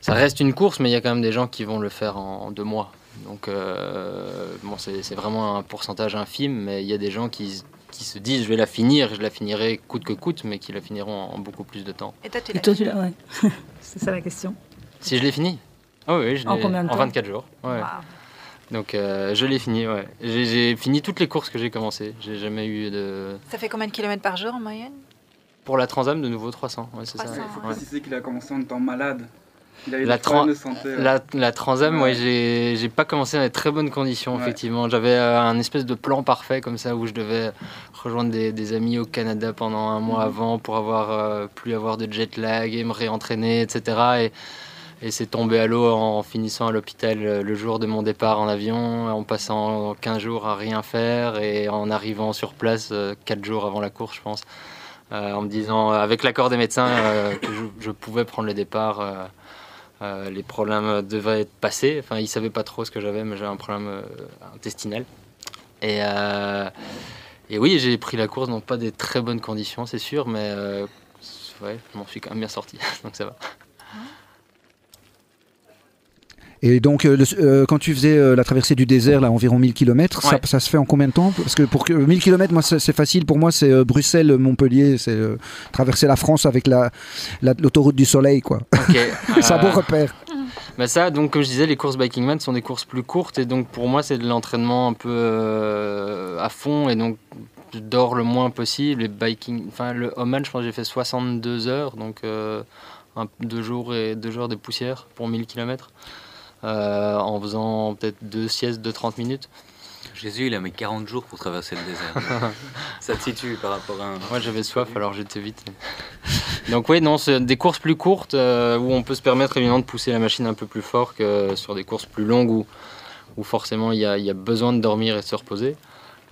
ça reste une course, mais il y a quand même des gens qui vont le faire en, en deux mois. Donc euh, bon, c'est vraiment un pourcentage infime, mais il y a des gens qui, qui se disent je vais la finir, je la finirai coûte que coûte, mais qui la finiront en, en beaucoup plus de temps. Et toi, tu Et l'as toi, tu fini l'as, ouais. C'est ça la question. Si je l'ai fini Ah oui, je En combien de En temps 24 jours. ouais. Donc euh, je l'ai fini, ouais. J'ai j'ai fini toutes les courses que j'ai commencées. J'ai jamais eu de. Ça fait combien de kilomètres par jour en moyenne? Pour la Transam, de nouveau 300. Ouais, c'est ça. 300, Il faut Ouais. préciser qu'il a commencé en étant malade. Il La, des problèmes tran- de santé. ouais. la, la Transam, Ouais. j'ai pas commencé dans des très bonnes conditions, effectivement. J'avais euh, un espèce de plan parfait comme ça où je devais rejoindre des, des amis au Canada pendant un mois Mhm. avant pour avoir euh, plus avoir de jet lag et me réentraîner, etc. Et, et c'est tombé à l'eau en finissant à l'hôpital euh, le jour de mon départ en avion, en passant 15 jours à rien faire et en arrivant sur place 4 jours avant la course, je pense. Euh, en me disant, euh, avec l'accord des médecins, euh, que je, je pouvais prendre le départ. Euh, les problèmes devaient être passés. Enfin, ils savaient pas trop ce que j'avais, mais j'avais un problème euh, intestinal. Et, euh, et oui, j'ai pris la course dans pas des très bonnes conditions, c'est sûr, mais ouais, je m'en suis quand même bien sorti, donc ça va. Et donc, euh, le- euh, quand tu faisais euh, la traversée du désert, là, environ 1000 km, ça, Ouais. ça se fait en combien de temps? Parce que pour que 1000 km, moi, c'est facile. Pour moi, c'est euh, Bruxelles-Montpellier, c'est traverser la France avec la- la- l'autoroute du soleil, quoi. Ok, c'est un euh, repère. Bah ça, donc comme je disais, les courses Biking Man sont des courses plus courtes et donc pour moi c'est de l'entraînement un peu à fond et donc je dors le moins possible. Les biking, enfin le Oman, je pense que j'ai fait 62 heures, donc un- deux jours et deux jours de poussière pour 1000 km en faisant peut-être deux siestes de 30 minutes. Jésus, il a mis 40 jours pour traverser le désert. Ça te situe par rapport à un. Moi j'avais soif alors j'étais vite. Donc oui, non, c'est des courses plus courtes euh, où on peut se permettre évidemment de pousser la machine un peu plus fort que sur des courses plus longues où, où forcément il y, a, il y a besoin de dormir et de se reposer.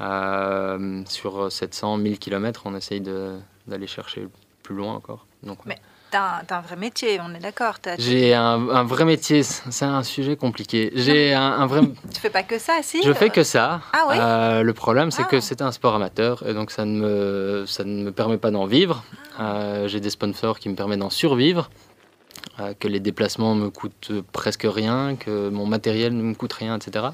Euh, sur 700, 1000 km, on essaye de- d'aller chercher plus loin encore. Donc, ouais. Mais t'as un, t'as un vrai métier, on est d'accord. J'ai un, un vrai métier, c'est un sujet compliqué. J'ai un, un vrai. Tu fais pas que ça, si Je fais euh, que ça. Ah oui Euh, le problème, c'est Ah. que c'est un sport amateur et donc ça ne me, ça ne me permet pas d'en vivre. Euh, J'ai des sponsors qui me permettent d'en survivre, euh, que les déplacements me coûtent presque rien, que mon matériel ne me coûte rien, etc.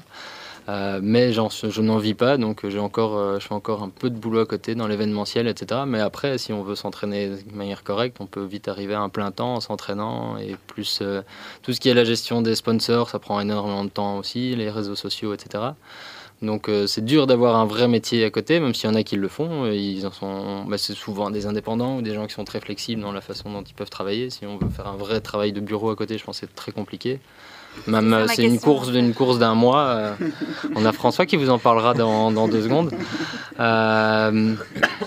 Euh, mais je n'en vis pas, donc j'ai encore, euh, je fais encore un peu de boulot à côté dans l'événementiel, etc. Mais après, si on veut s'entraîner de manière correcte, on peut vite arriver à un plein temps en s'entraînant. Et plus euh, tout ce qui est la gestion des sponsors, ça prend énormément de temps aussi, les réseaux sociaux, etc. Donc c'est dur d'avoir un vrai métier à côté, même s'il y en a qui le font. Ils en sont, bah, c'est souvent des indépendants ou des gens qui sont très flexibles dans la façon dont ils peuvent travailler. Si on veut faire un vrai travail de bureau à côté, je pense que c'est très compliqué. Même ça euh, c'est une course d'une course d'un mois. euh, on a François qui vous en parlera dans, dans deux secondes. Euh,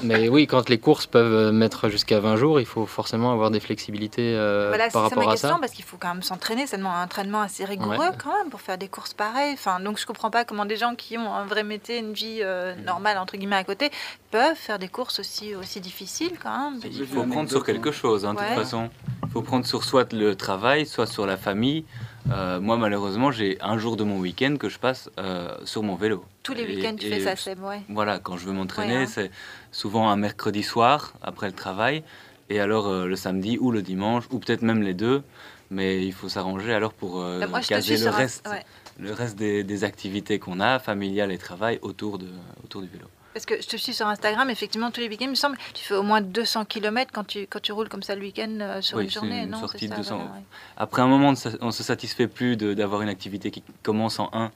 mais oui, quand les courses peuvent mettre jusqu'à 20 jours, il faut forcément avoir des flexibilités euh, Voilà, c'est par ça rapport ma à question, ça. parce qu'il faut quand même s'entraîner, ça demande un entraînement assez rigoureux Ouais. quand même pour faire des courses pareilles. Enfin, donc je comprends pas comment des gens qui ont un vrai métier, une vie euh, Mm. normale entre guillemets à côté, peuvent faire des courses aussi, aussi difficiles quand même. Il faut prendre sur quelque chose, hein, de Ouais. toute façon. Il faut prendre sur soit le travail, soit sur la famille. Euh, moi, malheureusement, j'ai un jour de mon week-end que je passe euh, sur mon vélo. Tous les week-ends, tu fais ça, c'est ouais. Voilà, quand je veux m'entraîner, Ouais, hein. c'est souvent un mercredi soir après le travail, et alors euh, le samedi ou le dimanche, ou peut-être même les deux. Mais il faut s'arranger alors pour Bah, moi, caser le un- reste, ouais. le reste des, des activités qu'on a, familiales et travail, autour, de, autour du vélo. Parce que je te suis sur Instagram, effectivement, tous les week-ends, il me semble, tu fais au moins 200 km quand tu, quand tu roules comme ça le week-end euh, sur Oui, une journée, une non sortie ça, 200. voilà, ouais. Après un moment, on ne se- satisfait plus de- d'avoir une activité qui commence en 1.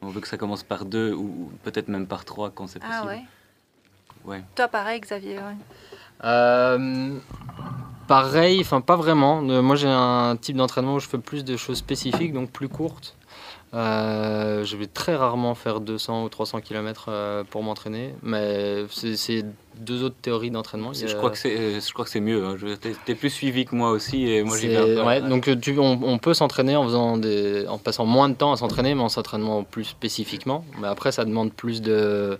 On veut que ça commence par 2 ou peut-être même par 3 quand c'est possible. Ah ouais Ouais. Toi, pareil, Xavier, ouais. Euh, pareil, enfin pas vraiment. Euh, moi j'ai un type d'entraînement où je fais plus de choses spécifiques, donc plus courtes. Euh, je vais très rarement faire 200 ou 300 km pour m'entraîner, mais c'est- deux autres théories d'entraînement. Il y Je a- crois que c'est, euh, je crois que c'est mieux. hein. T'es plus suivi que moi aussi et moi j'y vais C'est- un peu. ouais, donc euh, tu, on, on peut s'entraîner en faisant des, en passant moins de temps à s'entraîner, mais en s'entraînant plus spécifiquement. Mais après, ça demande plus de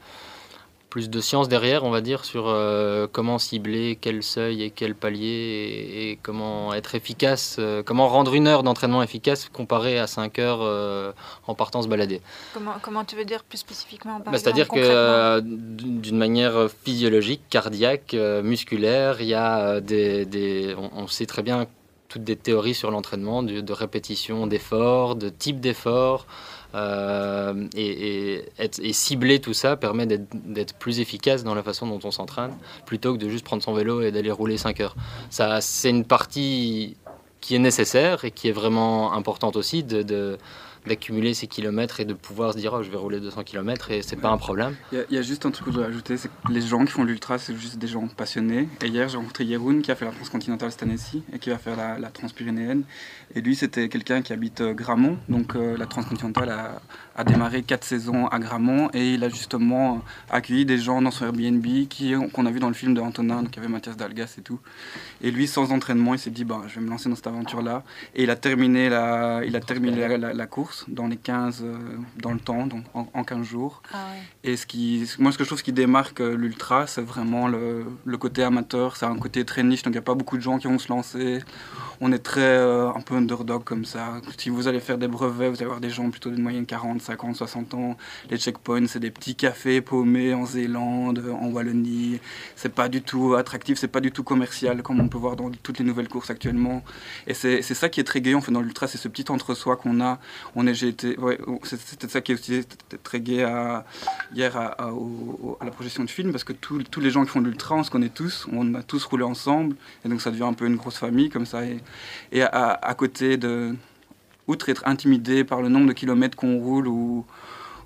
plus de science derrière, on va dire, sur euh, comment cibler quel seuil et quel palier et, et comment être efficace, euh, comment rendre une heure d'entraînement efficace comparé à 5 heures euh, en partant se balader. Comment, comment tu veux dire plus spécifiquement Bah, C'est-à-dire que d'une manière physiologique, cardiaque, musculaire, il y a des, des- on, on sait très bien toutes des théories sur l'entraînement, de, de répétition d'efforts, de type d'efforts, euh, et, cibler tout ça permet d'être plus efficace dans la façon dont on s'entraîne, plutôt que de juste prendre son vélo et d'aller rouler 5 heures. Ça, c'est une partie qui est nécessaire et qui est vraiment importante aussi de, d'accumuler ces kilomètres et de pouvoir se dire oh, je vais rouler 200 km et c'est pas un problème. Il y, a- il y a juste un truc que je dois ajouter, c'est que les gens qui font l'ultra, c'est juste des gens passionnés. Et hier, j'ai rencontré Yeroun qui a fait la transcontinentale cette année-ci et qui va faire la, la transpyrénéenne. Et lui, c'était quelqu'un qui habite euh, Gramont. Donc euh, la transcontinentale a, a démarré quatre saisons à Gramont et il a justement accueilli des gens dans son Airbnb qu'on a vu dans le film de Antonin, donc il y avait Mathias Dalgas et tout. Et lui, sans entraînement, il s'est dit, bah, je vais me lancer dans cette aventure-là. Et il a terminé la, il a terminé la, la- la course dans les 15, euh, dans le temps, donc en, en 15 jours. Ah ouais. Et ce qui, moi, ce que je trouve ce qui démarque euh, l'ultra, c'est vraiment le, le côté amateur. C'est un côté très niche, donc il n'y a pas beaucoup de gens qui vont se lancer. On est très euh, un peu underdog comme ça. Si vous allez faire des brevets, vous allez avoir des gens plutôt d'une moyenne 40, 50, 60 ans. Les checkpoints, c'est des petits cafés paumés en Zélande, en Wallonie. C'est pas du tout attractif, c'est pas du tout commercial comme on peut voir dans toutes les nouvelles courses actuellement. Et c'est ça qui est très gai en fait dans l'ultra, c'est ce petit entre-soi qu'on a. On est, été, oh, c'était ça qui est aussi très gai hier à, la projection de film parce que tous les gens qui font l'ultra, on se connaît tous, on a tous roulé ensemble et donc ça devient un peu une grosse famille comme ça. Et à, côté de, outre être intimidé par le nombre de kilomètres qu'on roule ou,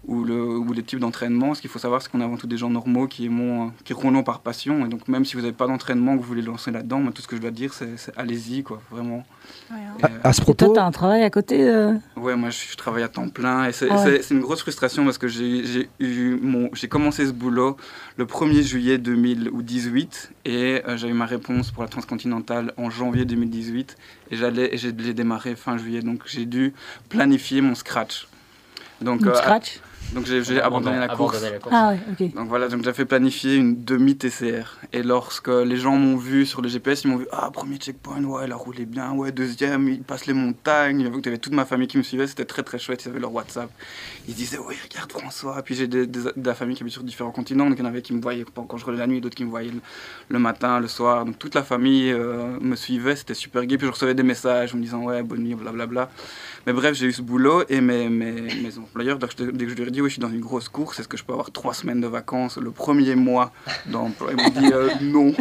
ou, le, ou les types d'entraînement, ce qu'il faut savoir, c'est qu'on est avant tout des gens normaux qui, aimons, qui roulons par passion. Et donc, même si vous n'avez pas d'entraînement, que vous voulez lancer là-dedans, moi, tout ce que je dois dire, c'est c'est allez-y, quoi, vraiment. Ouais, hein. Et, euh, À ce Et toi, propos, tu as un travail à côté euh, Ouais, moi je, je travaille à temps plein et c'est Ah ouais. c'est- c'est une grosse frustration parce que j'ai j'ai eu mon j'ai commencé ce boulot le 1er juillet 2018 et euh, j'ai eu ma réponse pour la transcontinentale en janvier 2018 et j'allais et j'ai j'ai démarré fin juillet donc j'ai dû planifier mon scratch. Donc euh, scratch? Donc j'ai abandonné la course. Abandonner la course. Ah ouais, ok. Donc voilà, donc j'ai fait planifier une demi-TCR. Et lorsque les gens m'ont vu sur le GPS, ils m'ont vu Ah, premier checkpoint, ouais, elle a roulé bien, ouais, deuxième, il passe les montagnes. Il y avait toute ma famille qui me suivait, c'était très très chouette, ils avaient leur WhatsApp. Ils disaient Oui, regarde François. Puis j'ai des, des- de la famille qui habite sur différents continents, donc il y en avait qui me voyaient quand je roulais la nuit, d'autres qui me voyaient le, le matin, le soir. Donc toute la famille euh, me suivait, c'était super gai. Puis je recevais des messages en me disant Ouais, bonne nuit, blablabla. Mais bref, j'ai eu ce boulot et mes, mes, mes employeurs, dès que je- dès que je leur ai je suis dans une grosse course, est-ce que je peux avoir trois semaines de vacances le premier mois d'emploi? Ils m'ont dit euh, non.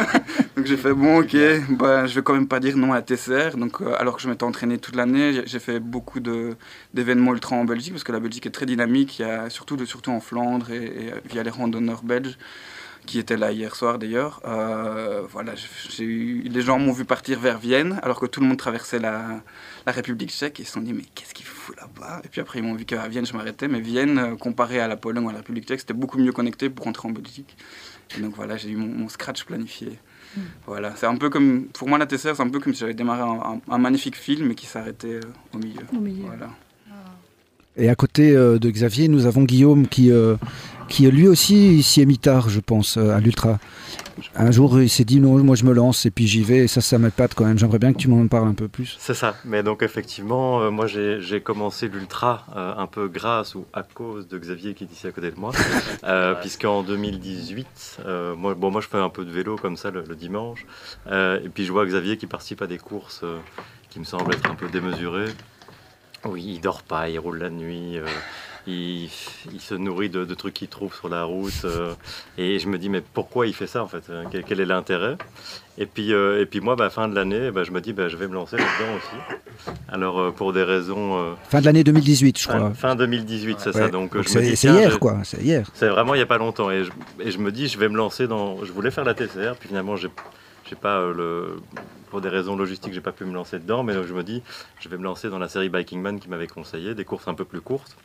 donc j'ai fait bon, ok, bah, je vais quand même pas dire non à TCR. Donc, euh, alors que je m'étais entraîné toute l'année, j'ai- fait beaucoup d'événements ultra en Belgique parce que la Belgique est très dynamique, il y a surtout, surtout en Flandre et, et via les randonneurs belges qui étaient là hier soir d'ailleurs. Euh, voilà, les gens m'ont vu partir vers Vienne alors que tout le monde traversait la, la République tchèque et ils se sont dit mais qu'est-ce qu'il fout là-bas? Et puis après ils m'ont vu qu'à Vienne je m'arrêtais, mais Vienne euh, comparé à la Pologne ou à la République tchèque c'était beaucoup mieux connecté pour rentrer en Belgique. Et donc voilà, j'ai eu mon, mon scratch planifié. Voilà, c'est un peu comme, pour moi la TCR c'est un peu comme si j'avais démarré un, un- un magnifique film mais qui s'arrêtait euh, au milieu. Au milieu. Voilà. Et à côté euh, de Xavier, nous avons Guillaume qui, euh, qui lui aussi s'y est mis tard, je pense, euh, à l'ultra. Un jour, il s'est dit non, moi je me lance et puis j'y vais. Et ça, ça m'épate quand même. J'aimerais bien que tu m'en parles un peu plus. C'est ça. Mais donc effectivement, euh, moi j'ai commencé l'ultra euh, un peu grâce ou à cause de Xavier qui est ici à côté de moi, euh, puisqu'en 2018, euh, moi, bon, moi je fais un peu de vélo comme ça le, le dimanche, et puis je vois Xavier qui participe à des courses qui me semblent être un peu démesurées. Oui, il dort pas, il roule la nuit. euh, il, il se nourrit de, de trucs qu'il trouve sur la route. euh, et je me dis, mais pourquoi il fait ça en fait euh, quel, quel est l'intérêt? Et puis, euh, et puis moi, bah, fin de l'année, bah, je me dis, bah, je vais me lancer là-dedans aussi. Alors, pour des raisons. Fin de l'année 2018, je crois. fin 2018, c'est Ouais. ça. Donc, Donc c'est hier, je- quoi. C'est hier. C'est vraiment il n'y a pas longtemps. Et je, et je me dis, je vais me lancer dans. Je voulais faire la TCR, puis finalement, j'ai pas le. Pour des raisons logistiques, j'ai pas pu me lancer dedans, mais donc je me dis, je vais me lancer dans la série Biking Man qui m'avait conseillé, des courses un peu plus courtes.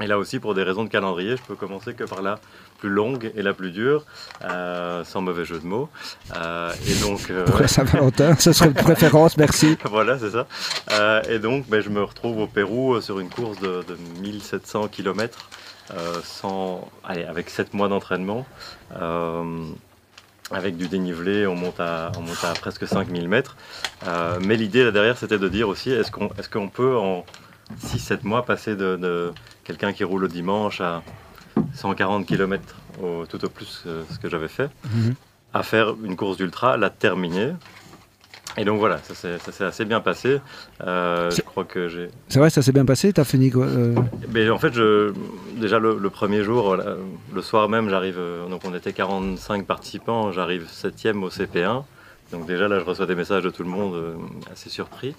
Et là aussi, pour des raisons de calendrier, je peux commencer que par la plus longue et la plus dure, euh, sans mauvais jeu de mots. Euh, et donc, euh, Pour la Saint-Valentin, ce serait une préférence, merci. voilà, c'est ça. Euh, et donc, ben, je me retrouve au Pérou sur une course de, de 1700 km, sans, allez, avec 7 mois d'entraînement. Avec du dénivelé, on monte à, on monte à presque 5000 mètres. Euh, mais l'idée là derrière, c'était de dire aussi, est-ce qu'on est qu'on peut en 6-7 mois passer de, de quelqu'un qui roule le dimanche à 140 km au, tout au plus euh, ce que j'avais fait, Mhm. à faire une course d'ultra, la terminer. Et donc voilà, ça s'est assez bien passé. Euh, je crois que j'ai. C'est vrai, ça s'est bien passé T'as fini quoi euh, Mais en fait, je, déjà le, le premier jour, le soir même, j'arrive. euh, Donc on était 45 participants, j'arrive 7ème au CP1. Donc déjà là, je reçois des messages de tout le monde assez surpris.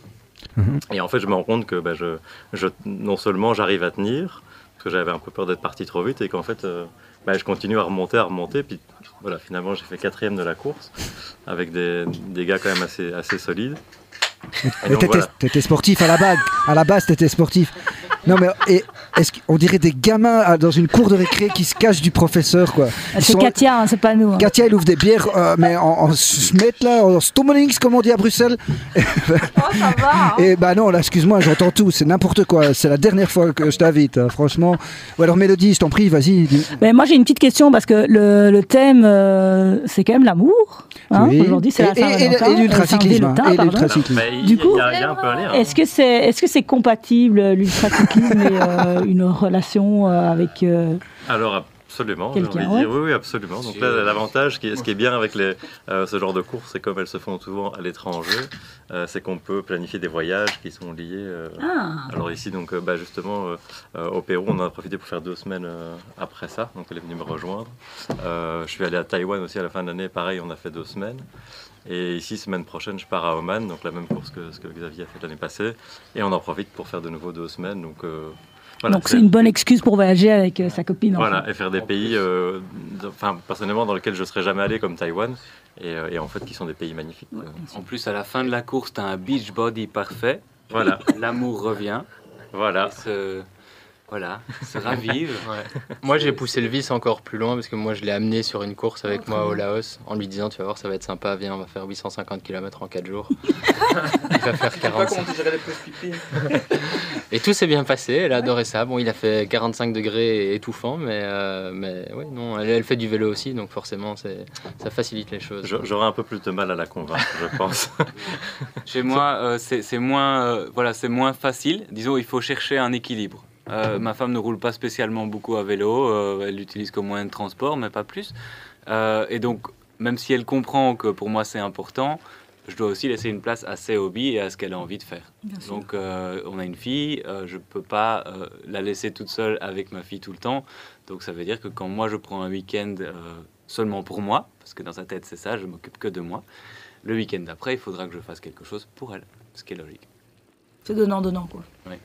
Mhm. Et en fait, je me rends compte que bah, je, je- non seulement j'arrive à tenir, parce que j'avais un peu peur d'être parti trop vite, et qu'en fait, euh, bah, je continue à remonter, à remonter. Puis voilà, finalement, j'ai fait quatrième de la course, avec des, des gars quand même assez, assez solides. Et Mais donc, t'étais voilà. t'étais sportif à la base. À la base, t'étais sportif. Non, mais et, est-ce qu'on dirait des gamins à- dans une cour de récré qui se cachent du professeur, quoi. Ils C'est sont- Katia, hein, c'est pas nous. hein. Katia, elle ouvre des bières, euh, mais en, en là, en Stommelings, comme on dit à Bruxelles. Oh, ça va. hein. Et bah non, là, excuse-moi, j'entends tout, c'est n'importe quoi. C'est la dernière fois que je t'invite, hein, franchement. Ou alors, Mélodie, je t'en prie, vas-y. Ben, moi j'ai une petite question parce que le, le thème euh, c'est quand même l'amour. hein. Oui. Aujourd'hui c'est la Et- et- et- Saint-Valentin. et l'ultracyclisme, euh, hein, et pardon. l'ultracyclisme. Mais Du coup, hein. Est-ce que c'est est-ce que c'est compatible l'ultracyclisme et euh, une relation euh, avec euh, Alors absolument, j'ai envie de dire. Oui, oui, absolument. Donc là, l'avantage, ce qui est bien avec les, euh, ce genre de courses, c'est comme elles se font souvent à l'étranger, euh, c'est qu'on peut planifier des voyages qui sont liés. euh, Ah. Alors ici, donc, euh, bah, justement, euh, euh, au Pérou, on en a profité pour faire deux semaines euh, après ça. Donc elle est venue me rejoindre. Euh, je suis allé à Taïwan aussi à la fin de l'année. Pareil, on a fait deux semaines. Et ici, semaine prochaine, je pars à Oman, donc la même course que ce que Xavier a fait l'année passée. Et on en profite pour faire de nouveau deux semaines. Donc, euh, voilà, donc c'est une bonne excuse pour voyager avec euh, sa copine. en voilà, fait. et faire des pays, euh, enfin personnellement dans lesquels je serais jamais allé comme Taïwan, et, euh, et en fait qui sont des pays magnifiques. En plus, à la fin de la course, tu as un beach body parfait. Voilà. L'amour revient. Voilà. Et voilà, se ravive. Ouais. Moi, j'ai poussé le vice encore plus loin parce que moi, je l'ai amené sur une course avec Oh, moi au. Laos en lui disant Tu vas voir, ça va être sympa, viens, on va faire 850 km en 4 jours. il va faire Je sais pas 45. comment tu gérais les pauses pipi. Et tout s'est bien passé, elle a adoré ça. Bon, il a fait 45 degrés et étouffant, mais, euh, mais ouais, non, elle, elle fait du vélo aussi, donc forcément, ça facilite les choses. J'aurais un peu plus de mal à la convaincre, je pense. Chez moi, euh, c'est moins, euh, voilà, c'est moins facile. Disons, il faut chercher un équilibre. Euh, ma femme ne roule pas spécialement beaucoup à vélo. euh, elle l'utilise comme moyen de transport, mais pas plus. Euh, et donc, même si elle comprend que pour moi c'est important, je dois aussi laisser une place à ses hobbies et à ce qu'elle a envie de faire. Bien. Donc, on a une fille, je peux pas la laisser toute seule avec ma fille tout le temps. Donc, ça veut dire que quand moi je prends un week-end seulement pour moi, parce que dans sa tête c'est ça, je m'occupe que de moi. Le week-end d'après, il faudra que je fasse quelque chose pour elle, ce qui est logique. C'est donnant donnant quoi. Oui.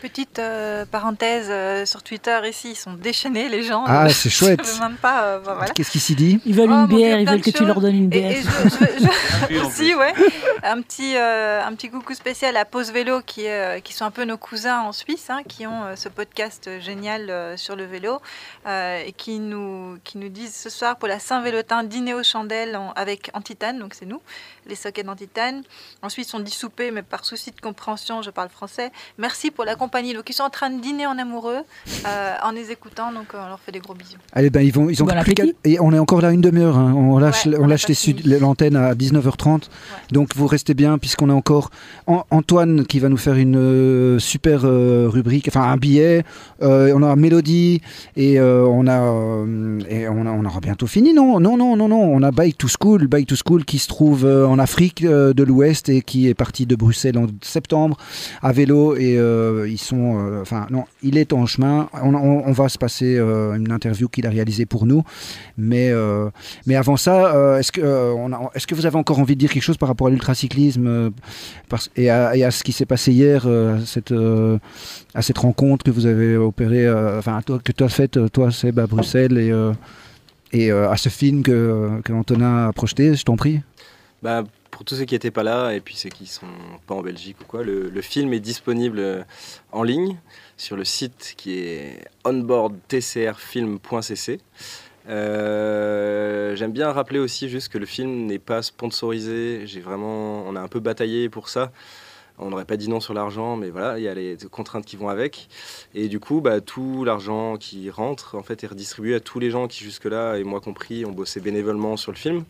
Petite euh, parenthèse euh, sur Twitter ici, ils sont déchaînés les gens. Ah, c'est chouette. Je veux même pas. euh, bah, voilà. Qu'est-ce qui s'y dit Ils veulent Oh, une bière, ils veulent que tu leur donnes une bière. et je, je- je- en aussi, ouais. Un petit, euh, un petit coucou spécial à Pause Vélo, qui, euh, qui sont un peu nos cousins en Suisse, hein, qui ont euh, ce podcast génial euh, sur le vélo, euh, et qui nous, qui nous disent ce soir pour la Saint-Vélotin, dîner aux chandelles en- avec Antitane, donc c'est nous, les sockets d'Antitane. Ensuite, on dit souper, mais par souci de compréhension, je parle français. Merci pour la compagnie. Donc, ils sont en train de dîner en amoureux, euh, en les écoutant, donc euh, on leur fait des gros bisous. Allez, ben, ils, vont, ils ont Bon plus. Et on est encore là une demi-heure. hein. On lâche, Ouais, on lâche l'antenne à 19h30. Donc vous restez bien, puisqu'on a encore An- Antoine qui va nous faire une euh, super euh, rubrique, enfin un billet. Euh, on a Mélodie et, euh, on, a, euh, et on, a- on aura bientôt fini. Non, non, non, non, non. On a Bike to School, Bike to School qui se trouve euh, en Afrique euh, de l'Ouest et qui est parti de Bruxelles en septembre à vélo. Et euh, ils sont. euh, Enfin, non, il est en chemin. On, va se passer euh, une interview qu'il a réalisée pour nous. Mais, euh, mais avant ça, est-ce que, est-ce que vous avez encore envie de dire quelque chose par rapport à l'ultracyclisme et, et à ce qui s'est passé hier, à, cette, à cette rencontre que vous avez opérée, enfin que tu as faite, toi Seb, à Bruxelles, et, et à ce film que, que Antonin a projeté, je t'en prie? Bah, pour tous ceux qui n'étaient pas là et puis ceux qui sont pas en Belgique ou quoi, le, le film est disponible euh, en ligne sur le site qui est onboardtcrfilm.cc. Euh, J'aime bien rappeler aussi juste que le film n'est pas sponsorisé. J'ai vraiment, on a un peu bataillé pour ça. On n'aurait pas dit non sur l'argent, mais voilà, il y a les contraintes qui vont avec. Et du coup, bah, tout l'argent qui rentre en fait est redistribué à tous les gens qui jusque-là, et moi compris, ont bossé bénévolement sur le film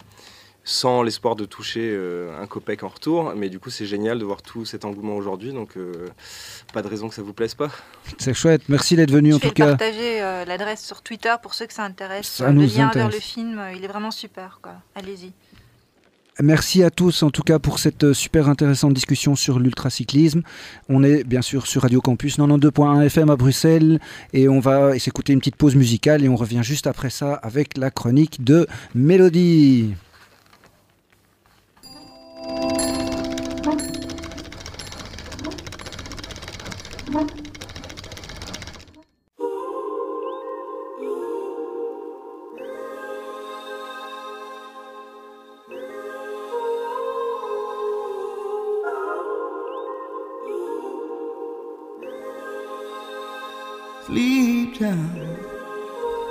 sans l'espoir de toucher euh, un copec en retour. Mais du coup, c'est génial de voir tout cet engouement aujourd'hui. Donc, euh, pas de raison que ça vous plaise pas. C'est chouette, merci d'être venu Je en tout cas. partager euh, l'adresse sur Twitter pour ceux que ça intéresse. Ça le nous lien vers le film, euh, il est vraiment super. quoi. Allez-y. Merci à tous en tout cas pour cette super intéressante discussion sur l'ultracyclisme. On est bien sûr sur Radio Campus 92.1 FM à Bruxelles et on va s'écouter une petite pause musicale et on revient juste après ça avec la chronique de Mélodie. Sleep time.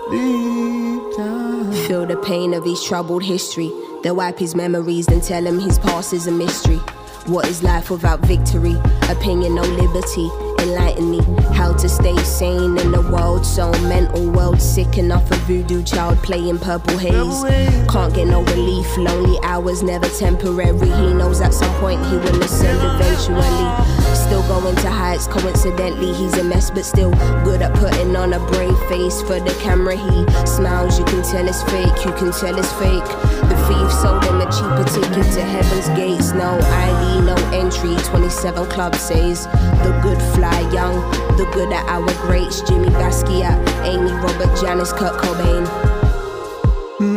Sleep. Feel the pain of each troubled history. They wipe his memories, then tell him his past is a mystery. What is life without victory? Opinion, no liberty. Enlighten me how to stay sane in a world so mental, world sick enough. A voodoo child playing purple haze. Can't get no relief, lonely hours never temporary. He knows at some point he will ascend eventually. Still going to heights, coincidentally, he's a mess, but still good at putting on a brave face for the camera. He smiles, you can tell it's fake, you can tell it's fake. Thief sold him a cheaper ticket to heaven's gates. No ID, no entry. 27 Club says the good fly young, the good at our greats. Jimmy Basquiat, Amy, Robert, Janice, Kurt Cobain.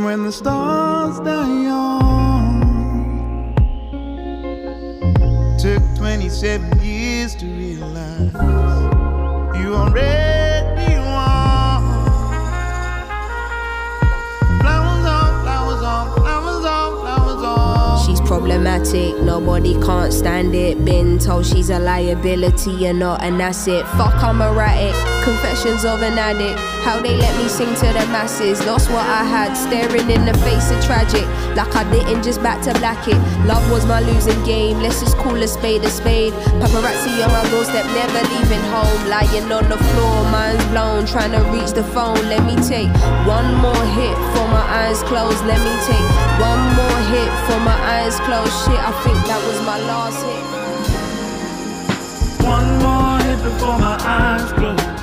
When the stars die young, took 27 years to realize you already problematic, nobody can't stand it. Been told she's a liability and not an asset. Fuck, I'm erratic. Confessions of an addict. How they let me sing to the masses. Lost what I had, staring in the face of tragic. Like I didn't just back to black it. Love was my losing game. Let's just call a spade a spade. Paparazzi on my doorstep, never leaving home. Lying on the floor, mind's blown. Trying to reach the phone. Let me take one more hit for my eyes closed. Let me take one more hit for my eyes closed. Shit, I think that was my last hit. One more hit before my eyes close.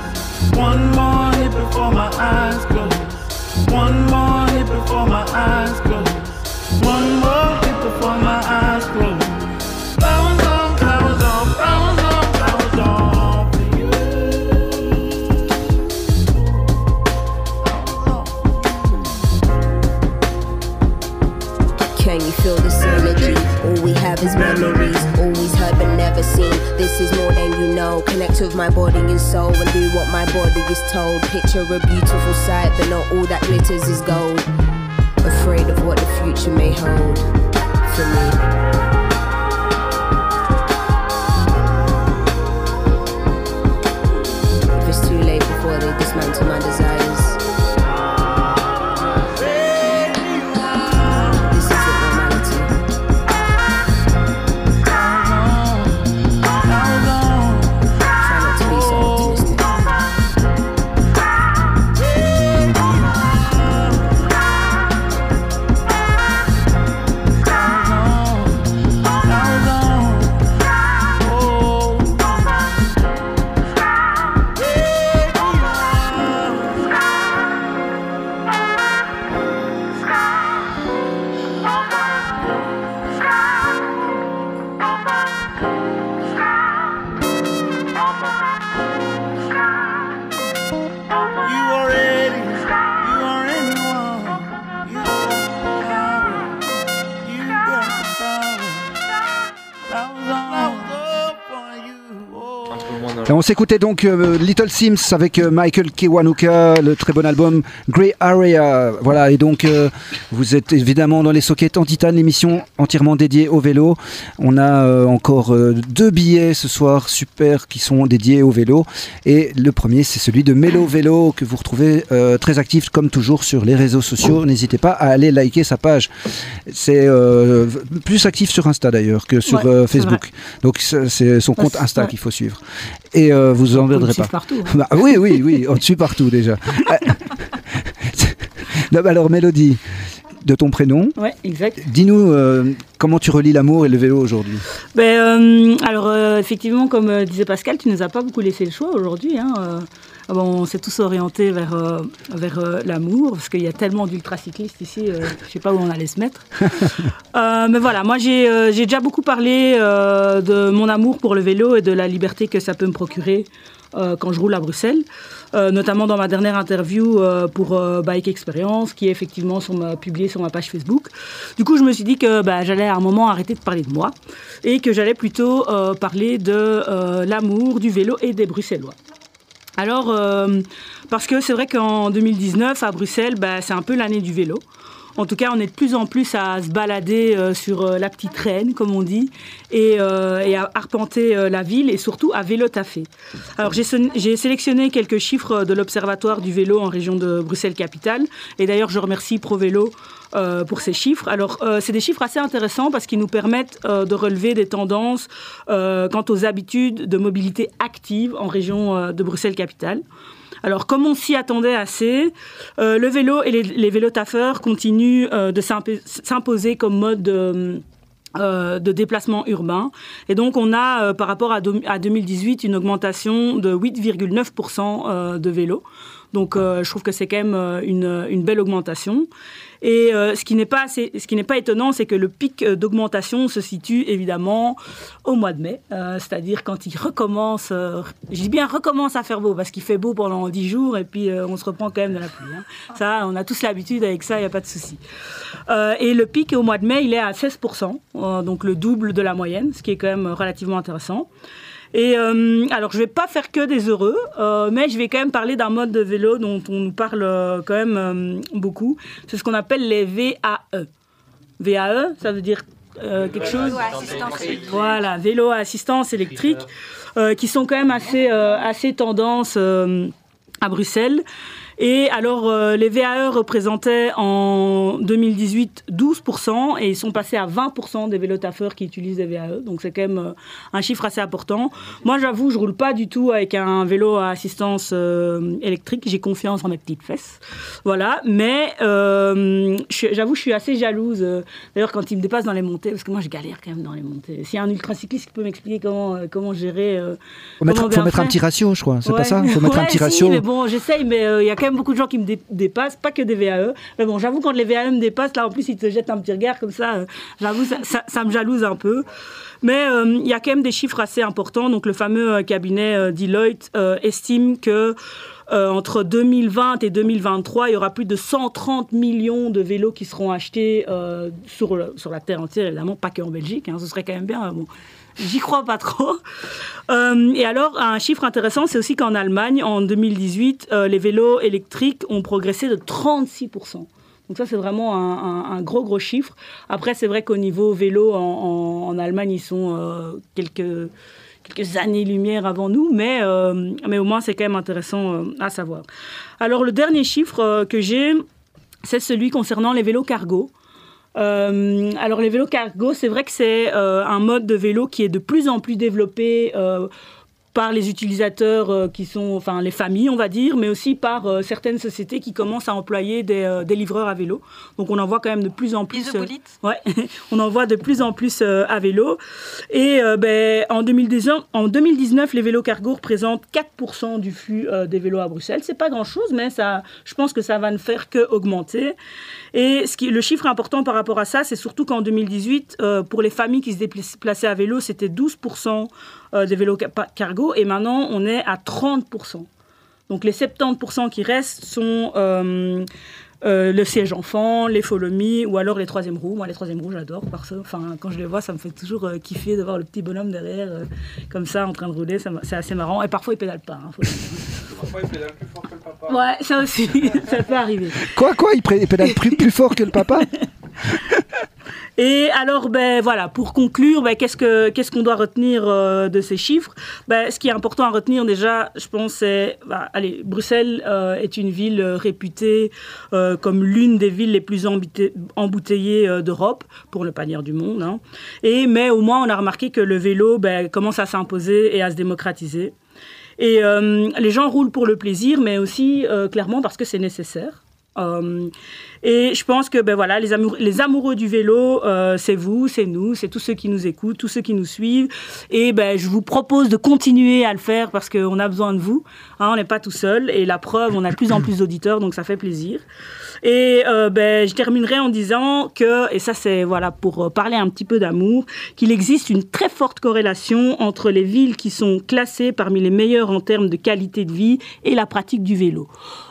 One more hit before my eyes close. One more hit before my eyes close. Picture a s'écoutait donc euh, Little Sims avec euh, Michael Kiwanuka, le très bon album Grey Area. Voilà, et donc euh, vous êtes évidemment dans les sockets en titane, l'émission entièrement dédiée au vélo. On a encore deux billets ce soir, super, qui sont dédiés au vélo. Et le premier, c'est celui de Mélo Vélo, que vous retrouvez très actif comme toujours sur les réseaux sociaux. N'hésitez pas à aller liker sa page. C'est plus actif sur Insta d'ailleurs que sur Ouais, Facebook. Donc c'est son compte Insta ouais. qu'il faut suivre. Et euh, vous en pas. partout, hein. Bah, oui, oui, oui, on te suit partout déjà. Non, bah alors Mélodie, de ton prénom, Ouais, exact. dis-nous euh, comment tu relis l'amour et le vélo aujourd'hui? Ben, euh, alors, euh, effectivement, comme disait Pascal, tu nous as pas beaucoup laissé le choix aujourd'hui. hein, on s'est tous orientés vers, euh, vers euh, l'amour, parce qu'il y a tellement d'ultracyclistes ici, euh, je sais pas où on allait se mettre. Mais voilà, moi j'ai déjà beaucoup parlé de mon amour pour le vélo et de la liberté que ça peut me procurer euh, quand je roule à Bruxelles, Euh, notamment dans ma dernière interview euh, pour Bike Experience, qui est effectivement sur ma, publiée sur ma page Facebook. Du coup, je me suis dit que bah, j'allais à un moment arrêter de parler de moi et que j'allais plutôt parler de l'amour du vélo et des Bruxellois. Alors, euh, parce que c'est vrai qu'en 2019, à Bruxelles, bah, c'est un peu l'année du vélo. En tout cas, on est de plus en plus à se balader euh, sur euh, la petite reine, comme on dit, et, euh, à arpenter la ville et surtout à vélo taffé. Alors j'ai sélectionné quelques chiffres de l'Observatoire du vélo en région de Bruxelles-Capitale. Et d'ailleurs, je remercie ProVélo pour ces chiffres. Alors, c'est des chiffres assez intéressants parce qu'ils nous permettent de relever des tendances quant aux habitudes de mobilité active en région de Bruxelles-Capitale. Alors, comme on s'y attendait assez, euh, le vélo et les, les vélotaffeurs continuent euh, de s'imp- s'imposer comme mode de, euh, de déplacement urbain. Et donc, on a, par rapport à, do- à 2018, une augmentation de 8,9% euh, de vélos. Donc, je trouve que c'est quand même une belle augmentation. Et euh, ce qui n'est pas, assez- ce qui n'est pas étonnant, c'est que le pic euh, d'augmentation se situe évidemment au mois de mai, euh, c'est-à-dire quand il recommence, euh, je dis bien recommence à faire beau, parce qu'il fait beau pendant 10 jours et puis on se reprend quand même de la pluie. hein. Ça, on a tous l'habitude avec ça, il n'y a pas de souci. Et le pic au mois de mai, il est à 16%, euh, donc le double de la moyenne, ce qui est quand même relativement intéressant. Et euh, alors, je vais pas faire que des heureux, euh, mais je vais quand même parler d'un mode de vélo dont on nous parle euh, quand même beaucoup. C'est ce qu'on appelle les VAE. VAE, ça veut dire quelque chose Voilà, vélo à assistance électrique, qui sont quand même assez, assez tendance à Bruxelles. Et alors, euh, les VAE représentaient en 2018 12% et ils sont passés à 20% des vélotaffeurs qui utilisent des VAE. Donc, c'est quand même euh, un chiffre assez important. Moi, j'avoue, je roule pas du tout avec un vélo à assistance euh, électrique. J'ai confiance en mes petites fesses. Voilà. Mais j'avoue, je suis assez jalouse. D'ailleurs, quand ils me dépassent dans les montées, parce que moi, je galère quand même dans les montées. S'il y a un ultracycliste qui peut m'expliquer comment, comment gérer. Faut mettre, comment faut bien mettre un petit ratio, je crois. C'est Ouais. pas ça? Faut mettre un petit si, ratio. mais bon, j'essaye, mais il y a quand même beaucoup de gens qui me dé- dépassent, pas que des VAE. Mais bon, j'avoue, quand les VAE me dépassent, là, en plus, ils te jettent un petit regard comme ça. euh, j'avoue, ça, me jalouse un peu. Mais euh, il y a quand même des chiffres assez importants. Donc, le fameux euh, cabinet Deloitte estime que. entre 2020 et 2023, il y aura plus de 130 millions de vélos qui seront achetés sur, sur la terre entière, évidemment, pas qu'en Belgique. hein, ce serait quand même bien. Bon, J'y crois pas trop. Euh, et alors, un chiffre intéressant, c'est aussi qu'en Allemagne, en 2018, euh, les vélos électriques ont progressé de 36%. Donc ça, c'est vraiment un, gros, gros chiffre. Après, c'est vrai qu'au niveau vélo, en, Allemagne, ils sont euh, quelques, quelques années-lumière avant nous, mais, euh, mais au moins, c'est quand même intéressant à savoir. Alors, le dernier chiffre que j'ai, c'est celui concernant les vélos cargo. Euh, alors les vélos cargo, c'est vrai que c'est euh, un mode de vélo qui est de plus en plus développé euh, par les utilisateurs euh, qui sont, enfin les familles, on va dire, mais aussi par euh, certaines sociétés qui commencent à employer des, euh, des livreurs à vélo. Donc on en voit quand même de plus en plus. ouais, on en voit de plus en plus à vélo. Et ben, en, 2019, en 2019, les vélos cargo représentent 4% du flux des vélos à Bruxelles. C'est pas grand-chose, mais ça, je pense que ça va ne faire que augmenter. Et ce qui, le chiffre important par rapport à ça, c'est surtout qu'en 2018, euh, pour les familles qui se déplaçaient à vélo, c'était 12% euh, des vélos cargo, et maintenant on est à 30%. Donc les 70% qui restent sont euh, euh, le siège enfant, les follow me, ou alors les troisième roues. Moi, les troisième roues, j'adore. Parce que, enfin, quand je les vois, ça me fait toujours euh, kiffer de voir le petit bonhomme derrière, euh, comme ça, en train de rouler. C'est assez marrant. Et parfois, il pédale pas. hein, faut le dire. Parfois, il pédale plus fort que le papa. Ouais, ça aussi, ça peut arriver. Quoi, quoi Il pédale plus, plus fort que le papa? Et alors, ben voilà, pour conclure, ben, qu'est-ce que qu'est-ce qu'on doit retenir euh, de ces chiffres? Ben, Ce qui est important à retenir déjà, je pense, c'est, ben, allez, Bruxelles euh, est une ville euh, réputée comme l'une des villes les plus embouteillées d'Europe, pour pas dire du monde. hein. Et mais au moins, on a remarqué que le vélo ben, commence à s'imposer et à se démocratiser. Et les gens roulent pour le plaisir, mais aussi clairement parce que c'est nécessaire. Euh, et je pense que ben voilà, les, amour- les amoureux du vélo, euh, c'est vous, c'est nous, c'est tous ceux qui nous écoutent, tous ceux qui nous suivent. Et ben, je vous propose de continuer à le faire parce qu'on a besoin de vous. Hein, on n'est pas tout seul. Et la preuve, on a de plus en plus d'auditeurs, donc ça fait plaisir. Et euh, ben, je terminerai en disant que, et ça c'est voilà pour euh, parler un petit peu d'amour, qu'il existe une très forte corrélation entre les villes qui sont classées parmi les meilleures en termes de qualité de vie et la pratique du vélo.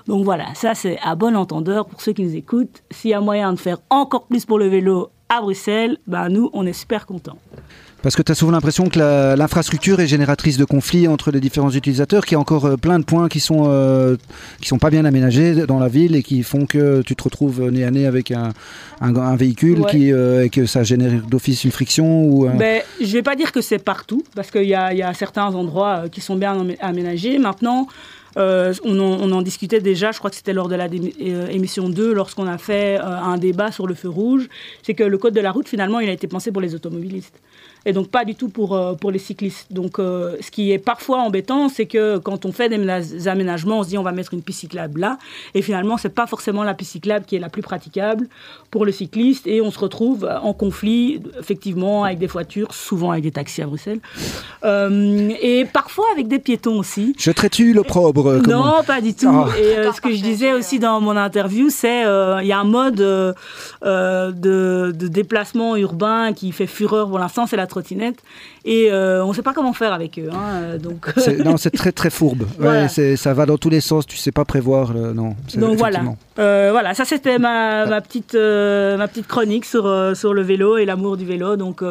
Donc voilà, ça c'est à bon entendeur pour ceux qui nous écoutent. S'il y a moyen de faire encore plus pour le vélo, à Bruxelles, bah, nous, on est super contents. Parce que tu as souvent l'impression que l'infrastructure est génératrice de conflits entre les différents utilisateurs, qu'il y a encore euh, plein de points qui sont, euh, qui sont pas bien aménagés dans la ville et qui font que tu te retrouves nez à nez avec un, un, un véhicule Ouais. qui, euh, et que ça génère d'office une friction ou Ben, je vais pas dire que c'est partout, parce qu'il y a, y a certains endroits euh, qui sont bien amé- aménagés. Maintenant, euh, on, en, on en discutait déjà, je crois que c'était lors de la euh, émission 2, lorsqu'on a fait euh, un débat sur le feu rouge, c'est que le code de la route, finalement, il a été pensé pour les automobilistes. Et donc pas du tout pour, euh, pour les cyclistes. Donc euh, ce qui est parfois embêtant, c'est que quand on fait des ména- aménagements, on se dit on va mettre une piste cyclable là, et finalement c'est pas forcément la piste cyclable qui est la plus praticable pour le cycliste, et on se retrouve en conflit effectivement avec des voitures, souvent avec des taxis à Bruxelles, Euh, et parfois avec des piétons aussi. Je traite-tu l'opprobre Non, pas du tout. Ah. Et euh, ce que je disais aussi dans mon interview, c'est euh, il y a un mode de, de déplacement urbain qui fait fureur pour l'instant, c'est la trottinette. Et euh, on ne sait pas comment faire avec eux. hein, euh, donc, Non, c'est très très fourbe. Voilà. ça va dans tous les sens, tu sais pas prévoir. euh, non, donc voilà. Euh, voilà, ça c'était ma, ma, petite, ma petite chronique sur, sur le vélo et l'amour du vélo. Donc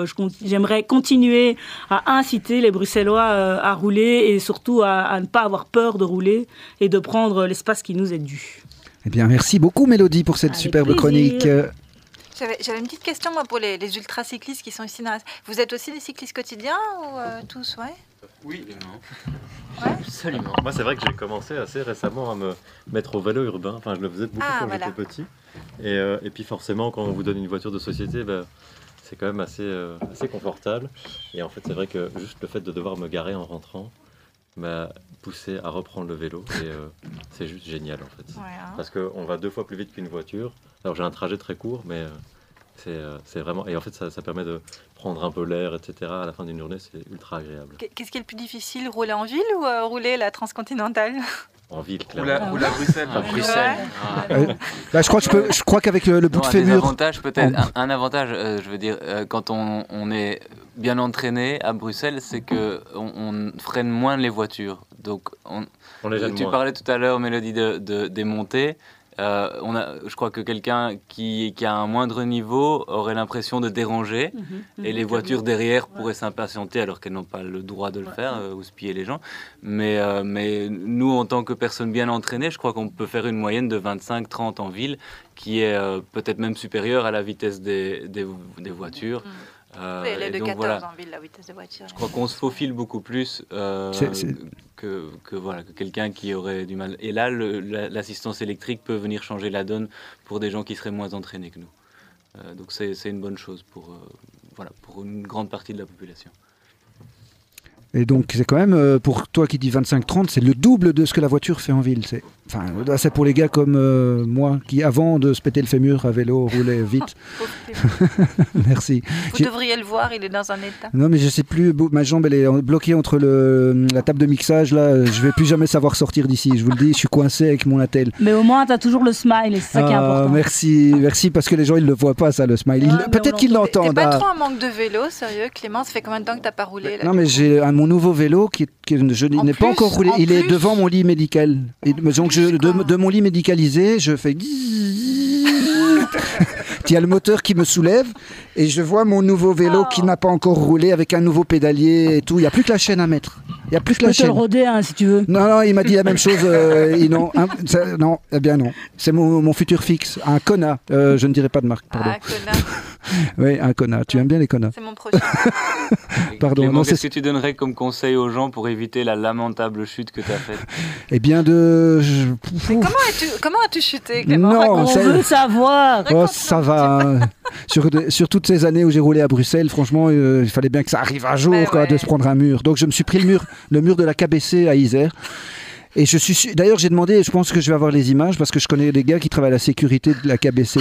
j'aimerais continuer à inciter les Bruxellois à rouler et surtout à, à ne pas avoir peur de rouler et de prendre l'espace qui nous est dû. Eh bien, merci beaucoup Mélodie pour cette superbe plaisir. chronique. J'avais une petite question moi pour les, les ultra-cyclistes qui sont ici dans la... Vous êtes aussi des cyclistes quotidiens ou euh, tous, ouais? Oui. Absolument. Moi, c'est vrai que j'ai commencé assez récemment à me mettre au vélo urbain. Enfin, je le faisais beaucoup Ah, quand voilà. j'étais petit. Et, euh, et puis, forcément, quand on vous donne une voiture de société, ben, c'est quand même assez, euh, assez confortable. Et en fait, c'est vrai que juste le fait de devoir me garer en rentrant m'a poussé à reprendre le vélo. Et euh, c'est juste génial, en fait. Ouais, hein. Parce qu'on va deux fois plus vite qu'une voiture. Alors, j'ai un trajet très court, mais. euh, c'est euh, c'est vraiment. Et en fait, ça, ça permet de prendre un peu l'air, etc. À la fin d'une journée, c'est ultra agréable. Qu'est- Qu'est-ce qui est le plus difficile, rouler en ville ou euh, rouler la transcontinentale? En ville, clairement. rouler à Bruxelles. À Bruxelles. Ouais. euh, là, je crois que je, peux- je crois qu'avec le, le bout Non, de un des fémur. avantages peut-être, un, un avantage, euh, je veux dire, euh, quand on, on est bien entraîné à Bruxelles, c'est que on, on freine moins les voitures. Donc, on, On les tu moins. parlais tout à l'heure, Mélodie, de, de- des montées. Euh, on a, je crois que quelqu'un qui, qui a un moindre niveau aurait l'impression de déranger Mhm. et les voitures derrière pourraient s'impatienter alors qu'elles n'ont pas le droit de le faire euh, ou se piller les gens. Mais, euh, mais nous, en tant que personnes bien entraînées, je crois qu'on peut faire une moyenne de 25-30 en ville qui est euh, peut-être même supérieure à la vitesse des, des, des voitures. Euh, Oui, elle est et de donc 14 voilà. en ville, la vitesse de voiture. Je crois qu'on se faufile beaucoup plus euh, que, que, voilà, que quelqu'un qui aurait du mal. Et là, l'assistance électrique peut venir changer la donne pour des gens qui seraient moins entraînés que nous. Euh, donc c'est c'est une bonne chose pour, euh, voilà, pour une grande partie de la population. Et donc, c'est quand même, euh, pour toi qui dis 25-30, c'est le double de ce que la voiture fait en ville. C'est, enfin, c'est pour les gars comme euh, moi, qui, avant de se péter le fémur à vélo, roulaient vite. Merci. Vous J'ai- devriez le voir, il est dans un état. Non, mais je sais plus, ma jambe, elle est bloquée entre le, la table de mixage, là. Je vais plus jamais savoir sortir d'ici, je vous le dis, je suis coincé avec mon attel. Mais au moins, tu as toujours le smile et c'est ça qui est Ah, important. merci, merci, parce que les gens, ils le voient pas, ça, le smile. Ils- Ah, Peut-être qu'ils T'es l'entendent. pas ah. trop en manque de vélo, sérieux, Clément Ça fait combien de temps que t'as pas roulé là, Non, mais j'ai un- mon nouveau vélo qui, qui je En n'ai pas encore roulé. en Il est devant mon lit médical. Et donc je, de, de mon lit médicalisé, je fais. Il y a le moteur qui me soulève et je vois mon nouveau vélo qui n'a pas encore roulé avec un nouveau pédalier et tout. Il n'y a plus que la chaîne à mettre. Il n'y a plus que Je la peux te le chaîne. roder hein, si tu veux. Non, non, il m'a dit la même chose. euh, et non, hein, ça- non, eh bien non. C'est mon, mon futur fixe. Un Kona. Euh, je ne dirai pas de marque, pardon. Ah, connard, Oui, un Kona. Tu aimes bien les Kona c'est mon prochain. Pardon, Clément, non, qu'est-ce c'est- que tu donnerais comme conseil aux gens pour éviter la lamentable chute que tu as faite Eh bien de. Comment as-tu comment as-tu chuté, Clément? Non. On veut savoir. Oh, ça va. hein. sur, de- sur toutes ces années où j'ai roulé à Bruxelles, franchement, euh, il fallait bien que ça arrive un jour quoi, ouais. de se prendre un mur. Donc je me suis pris le mur, le mur de la KBC à Isère. Et je suis su- d'ailleurs j'ai demandé, je pense que je vais avoir les images parce que je connais des gars qui travaillent à la sécurité de la KBC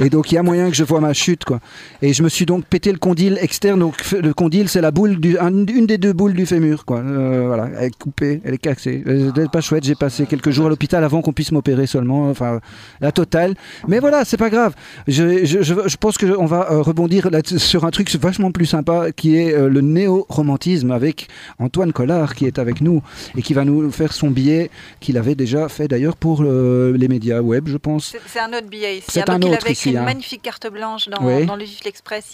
et donc il y a moyen que je vois ma chute quoi. Et je me suis donc pété le condyle externe. Donc le condyle c'est la boule une des deux boules du fémur quoi. Euh, voilà, elle est coupée, elle est cassée. Euh, C'est pas chouette. J'ai passé quelques jours à l'hôpital avant qu'on puisse m'opérer seulement. Enfin la totale. Mais voilà, c'est pas grave. Je, je, je, je pense qu'on va euh, rebondir sur un truc vachement plus sympa qui est le néo-romantisme avec Antoine Collard qui est avec nous et qui va nous faire son billet qu'il avait déjà fait d'ailleurs pour euh, les médias web, je pense. C'est- un autre billet ici. C'est hein. un il autre avait écrit ici, hein. une magnifique carte blanche dans, Oui. dans le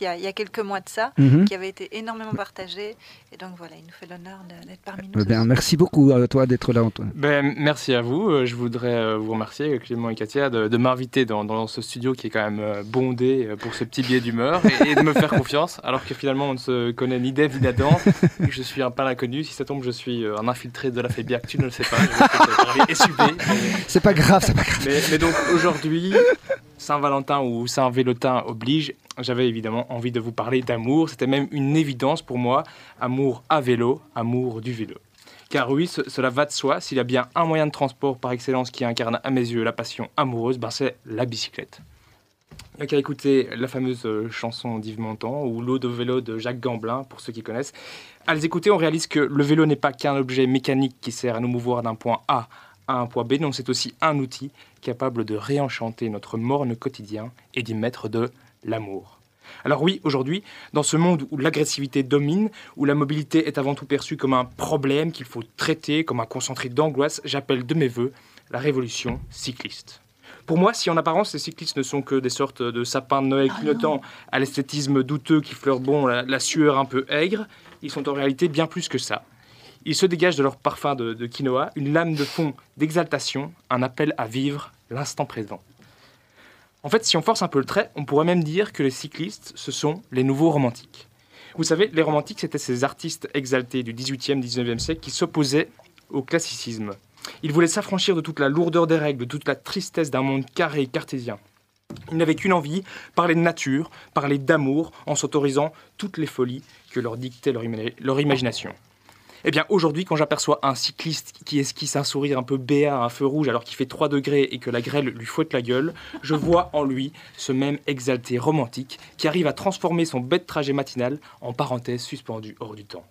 il, y a- il y a quelques mois de ça, Mhm. qui avait été énormément partagée. Et donc voilà, il nous fait l'honneur d'être parmi nous. Eh bien, merci beaucoup à toi d'être là, Antoine. Ben, merci à vous. Euh, Je voudrais euh, vous remercier, Clément et Katia, de, de m'inviter dans, dans ce studio qui est quand même euh, bondé pour ce petit billet d'humeur et, et de me faire confiance, alors que finalement on ne se connaît ni d'Ève ni d'Adam. Je suis un pas inconnu. Si ça tombe, je suis un infiltré de la Fébiac. Tu ne le sais pas. C'est pas grave, c'est pas grave. mais, mais donc aujourd'hui, Saint-Valentin ou Saint-Vélotin oblige, j'avais évidemment envie de vous parler d'amour. C'était même une évidence pour moi. Amour à vélo, amour du vélo. Car oui, ce- cela va de soi. S'il y a bien un moyen de transport par excellence qui incarne à mes yeux la passion amoureuse, ben c'est la bicyclette. Il n'y a qu'à écouter la fameuse euh, chanson d'Yves Montand ou L'eau de vélo de Jacques Gamblin, pour ceux qui connaissent. À les écouter, on réalise que le vélo n'est pas qu'un objet mécanique qui sert à nous mouvoir d'un point A à un point B, non, c'est aussi un outil capable de réenchanter notre morne quotidien et d'y mettre de l'amour. Alors oui, aujourd'hui, dans ce monde où l'agressivité domine, où la mobilité est avant tout perçue comme un problème qu'il faut traiter, comme un concentré d'angoisse, j'appelle de mes voeux la révolution cycliste. Pour moi, si en apparence ces cyclistes ne sont que des sortes de sapins de Noël clignotant à l'esthétisme douteux qui fleure bon la, la sueur un peu aigre, ils sont en réalité bien plus que ça. Ils se dégagent de leur parfum de, quinoa une lame de fond d'exaltation, un appel à vivre l'instant présent. En fait, si on force un peu le trait, on pourrait même dire que les cyclistes, ce sont les nouveaux romantiques. Vous savez, les romantiques, c'était ces artistes exaltés du 18e, 19e siècle qui s'opposaient au classicisme. Ils voulaient s'affranchir de toute la lourdeur des règles, de toute la tristesse d'un monde carré et cartésien. Ils n'avaient qu'une envie, parler de nature, parler d'amour, en s'autorisant toutes les folies que leur dictait leur imagination. Eh bien, aujourd'hui, quand j'aperçois un cycliste qui esquisse un sourire un peu béat à un feu rouge alors qu'il fait 3 degrés et que la grêle lui fouette la gueule, je vois en lui ce même exalté romantique qui arrive à transformer son bête trajet matinal en parenthèse suspendue hors du temps.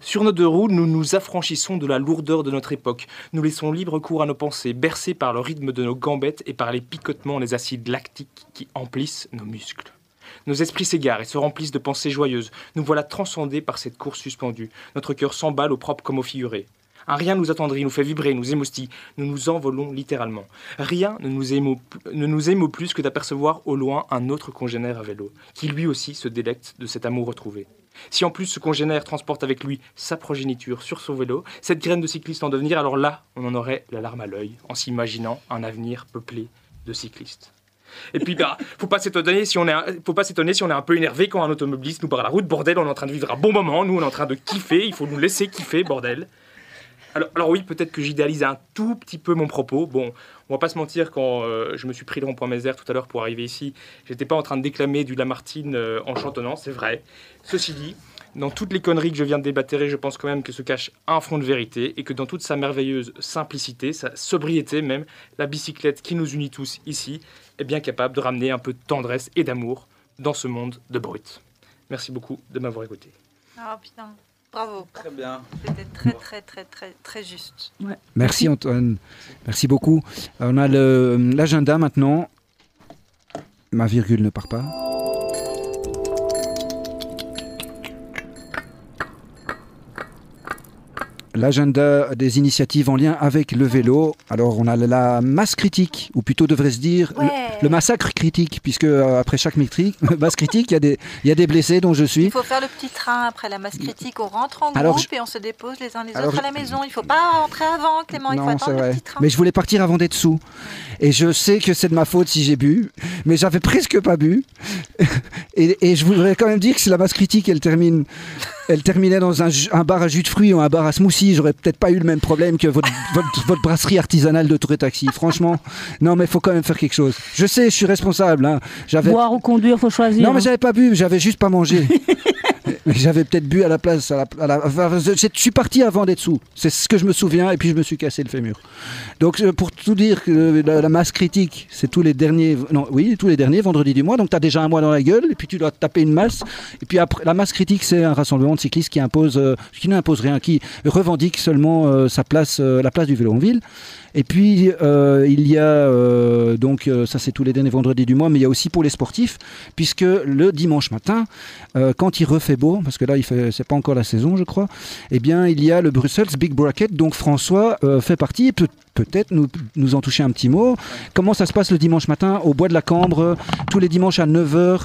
Sur nos deux roues, nous nous affranchissons de la lourdeur de notre époque. Nous laissons libre cours à nos pensées, bercées par le rythme de nos gambettes et par les picotements des acides lactiques qui emplissent nos muscles. Nos esprits s'égarent et se remplissent de pensées joyeuses. Nous voilà transcendés par cette course suspendue. Notre cœur s'emballe au propre comme au figuré. Un rien nous attendrit, nous fait vibrer, nous émoustille. Nous nous envolons littéralement. Rien ne nous émeut, plus que d'apercevoir au loin un autre congénère à vélo, qui lui aussi se délecte de cet amour retrouvé. Si en plus ce congénère transporte avec lui sa progéniture sur son vélo, cette graine de cycliste en devenir, alors là, on en aurait la larme à l'œil en s'imaginant un avenir peuplé de cyclistes. Et puis, bah, faut pas s'étonner si faut pas s'étonner si on est un peu énervé quand un automobiliste nous barre la route. Bordel, on est en train de vivre un bon moment. Nous, on est en train de kiffer. Il faut nous laisser kiffer, bordel. Alors, alors oui, peut-être que j'idéalise un tout petit peu mon propos. Bon, on va pas se mentir, quand euh, je me suis pris le rond-point Mézère tout à l'heure pour arriver ici, j'étais pas en train de déclamer du Lamartine euh, en chantonnant, c'est vrai. Ceci dit, dans toutes les conneries que je viens de débattérer, je pense quand même que se cache un fond de vérité et que dans toute sa merveilleuse simplicité, sa sobriété même, la bicyclette qui nous unit tous ici est bien capable de ramener un peu de tendresse et d'amour dans ce monde de brut. Merci beaucoup de m'avoir écouté. Ah putain, bravo. Très bien. C'était très très très très très juste. Merci Antoine, merci beaucoup. On a le- l'agenda maintenant. Ma virgule ne part pas. L'agenda des initiatives en lien avec le vélo. Alors on a la masse critique, ou plutôt devrait se dire le- Ouais. le, massacre critique, puisque euh, après chaque métrique, masse critique, il y, a des- y a des blessés dont je suis. Il faut faire le petit train après la masse critique. On rentre en Alors, groupe et on se dépose les uns les Alors, autres à la maison. Il faut pas rentrer avant, Clément. Il faut attendre le petit train. Mais je voulais partir avant d'être sous. Et je sais que c'est de ma faute si j'ai bu, mais j'avais presque pas bu. Et, et je voudrais quand même dire que si la masse critique, elle termine, elle terminait dans un, un bar à jus de fruits ou un bar à smoothie, j'aurais peut-être pas eu le même problème que votre, votre, votre brasserie artisanale de Touré Taxi. Franchement, non, mais il faut quand même faire quelque chose. Je sais, je suis responsable. hein. J'avais- Boire ou conduire, faut choisir. non, mais hein. j'avais pas bu, j'avais juste pas mangé. J'avais peut-être bu à la place. À la, à la- enfin, je suis parti avant d'être sous. C'est ce que je me souviens, et puis je me suis cassé le fémur. Donc, euh, pour tout dire, que la, la masse critique, c'est tous les derniers. Non, oui, tous les derniers vendredis du mois. Donc, tu as déjà un mois dans la gueule, et puis tu dois taper une masse. Et puis après, la masse critique, c'est un rassemblement de cyclistes qui impose, euh, qui n'impose rien, qui revendique seulement euh, sa place, euh, la place du vélo en ville. Et puis, euh, il y a, euh, donc, euh, ça c'est tous les derniers vendredis du mois, mais il y a aussi pour les sportifs, puisque le dimanche matin, quand il refait beau, parce que là, il fait, c'est pas encore la saison, je crois. Eh bien, il y a le Brussels Big Bracket. Donc François fait partie. Peut- Peut-être nous, nous en toucher un petit mot. Comment ça se passe le dimanche matin au Bois de la Cambre Tous les dimanches à 9h,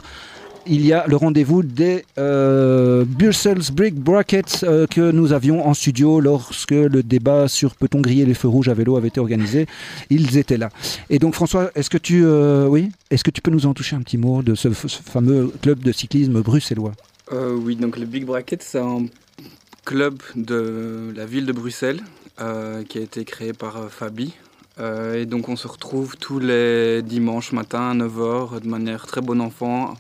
il y a le rendez-vous des euh, Brussels Brick Brackets euh, que nous avions en studio lorsque le débat sur peut-on griller les feux rouges à vélo avait été organisé. Ils étaient là. Et donc François, est-ce que tu, euh, oui, est-ce que tu peux nous en toucher un petit mot de ce, fameux club de cyclisme bruxellois? Euh, oui, donc le Big Bracket, c'est un club de la ville de Bruxelles qui a été créé par Fabi. Et donc on se retrouve tous les dimanches matin à 9h de manière très bon enfant.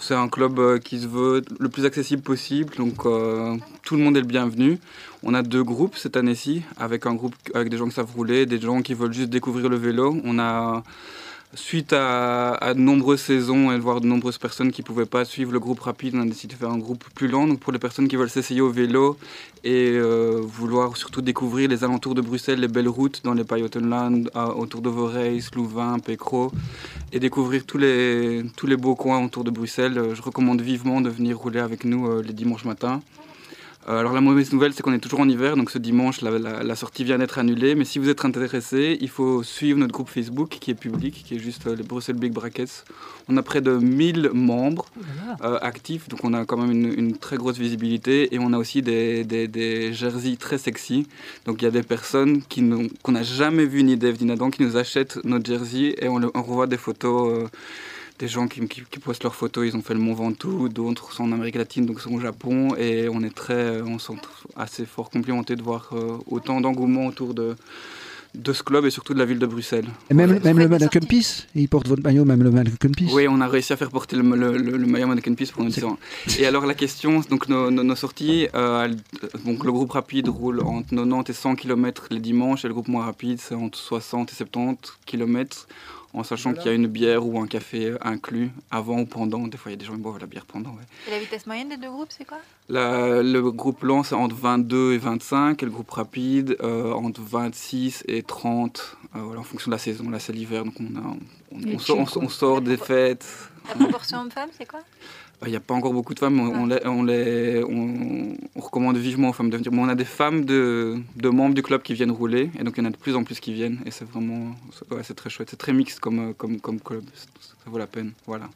C'est un club euh, qui se veut le plus accessible possible, donc euh, tout le monde est le bienvenu. On a deux groupes cette année-ci, avec un groupe avec des gens qui savent rouler, des gens qui veulent juste découvrir le vélo. On a Suite à, de nombreuses saisons et voir de nombreuses personnes qui ne pouvaient pas suivre le groupe rapide, on a décidé de faire un groupe plus lent. Donc pour les personnes qui veulent s'essayer au vélo et euh, vouloir surtout découvrir les alentours de Bruxelles, les belles routes dans les Pajottenland, autour de Voreis, Louvain, Pécro, et découvrir tous les, tous les beaux coins autour de Bruxelles, euh, je recommande vivement de venir rouler avec nous euh, les dimanches matins. Euh, alors la mauvaise nouvelle, c'est qu'on est toujours en hiver, donc ce dimanche, la, la- la sortie vient d'être annulée. Mais si vous êtes intéressé, il faut suivre notre groupe Facebook qui est public, qui est juste euh, les Bruxelles Big Brackets. On a près de 1000 membres euh, actifs, donc on a quand même une, une très grosse visibilité. Et on a aussi des, des, des jerseys très sexy. Donc il y a des personnes qu'on n'a jamais vu ni d'Eve ni d'Adam qui nous achètent notre jersey et on, le- on revoit des photos. euh, des gens qui, qui- qui postent leurs photos, ils ont fait le Mont Ventoux, d'autres sont en Amérique latine, donc sont au Japon, et on est très, on se sent assez fort complimenté de voir euh, autant d'engouement autour de, de ce club et surtout de la ville de Bruxelles. Et même, même le Mannequin Peace Il porte votre maillot, même le Mannequin Peace Oui, on a réussi à faire porter le, le, le, le maillot Mannequin Peace pour notre saison. Et alors la question, donc nos, nos, nos sorties, euh, elles- donc le groupe rapide roule entre 90 et 100 km les dimanches et le groupe moins rapide c'est entre 60 et 70 km en sachant qu'il y a une bière ou un café inclus avant ou pendant. Des fois, il y a des gens qui boivent la bière pendant. ouais. Et la vitesse moyenne des deux groupes, c'est quoi? La- le groupe lent, c'est entre 22 et 25, et le groupe rapide, euh, entre 26 et 30, euh, voilà, en fonction de la saison. Là, c'est l'hiver, donc on, a, on, Et on sort, on, chill, on sort des fêtes. La proportion homme-femme, c'est quoi? Il n'y a pas encore beaucoup de femmes, on, on les, on, les- on- on recommande vivement aux femmes de venir. On a des femmes de, de membres du club qui viennent rouler, et donc il y en a de plus en plus qui viennent, et c'est vraiment ouais, c'est très chouette. C'est très mixte comme, euh, comme, comme club, C'est- ça vaut la peine. Voilà.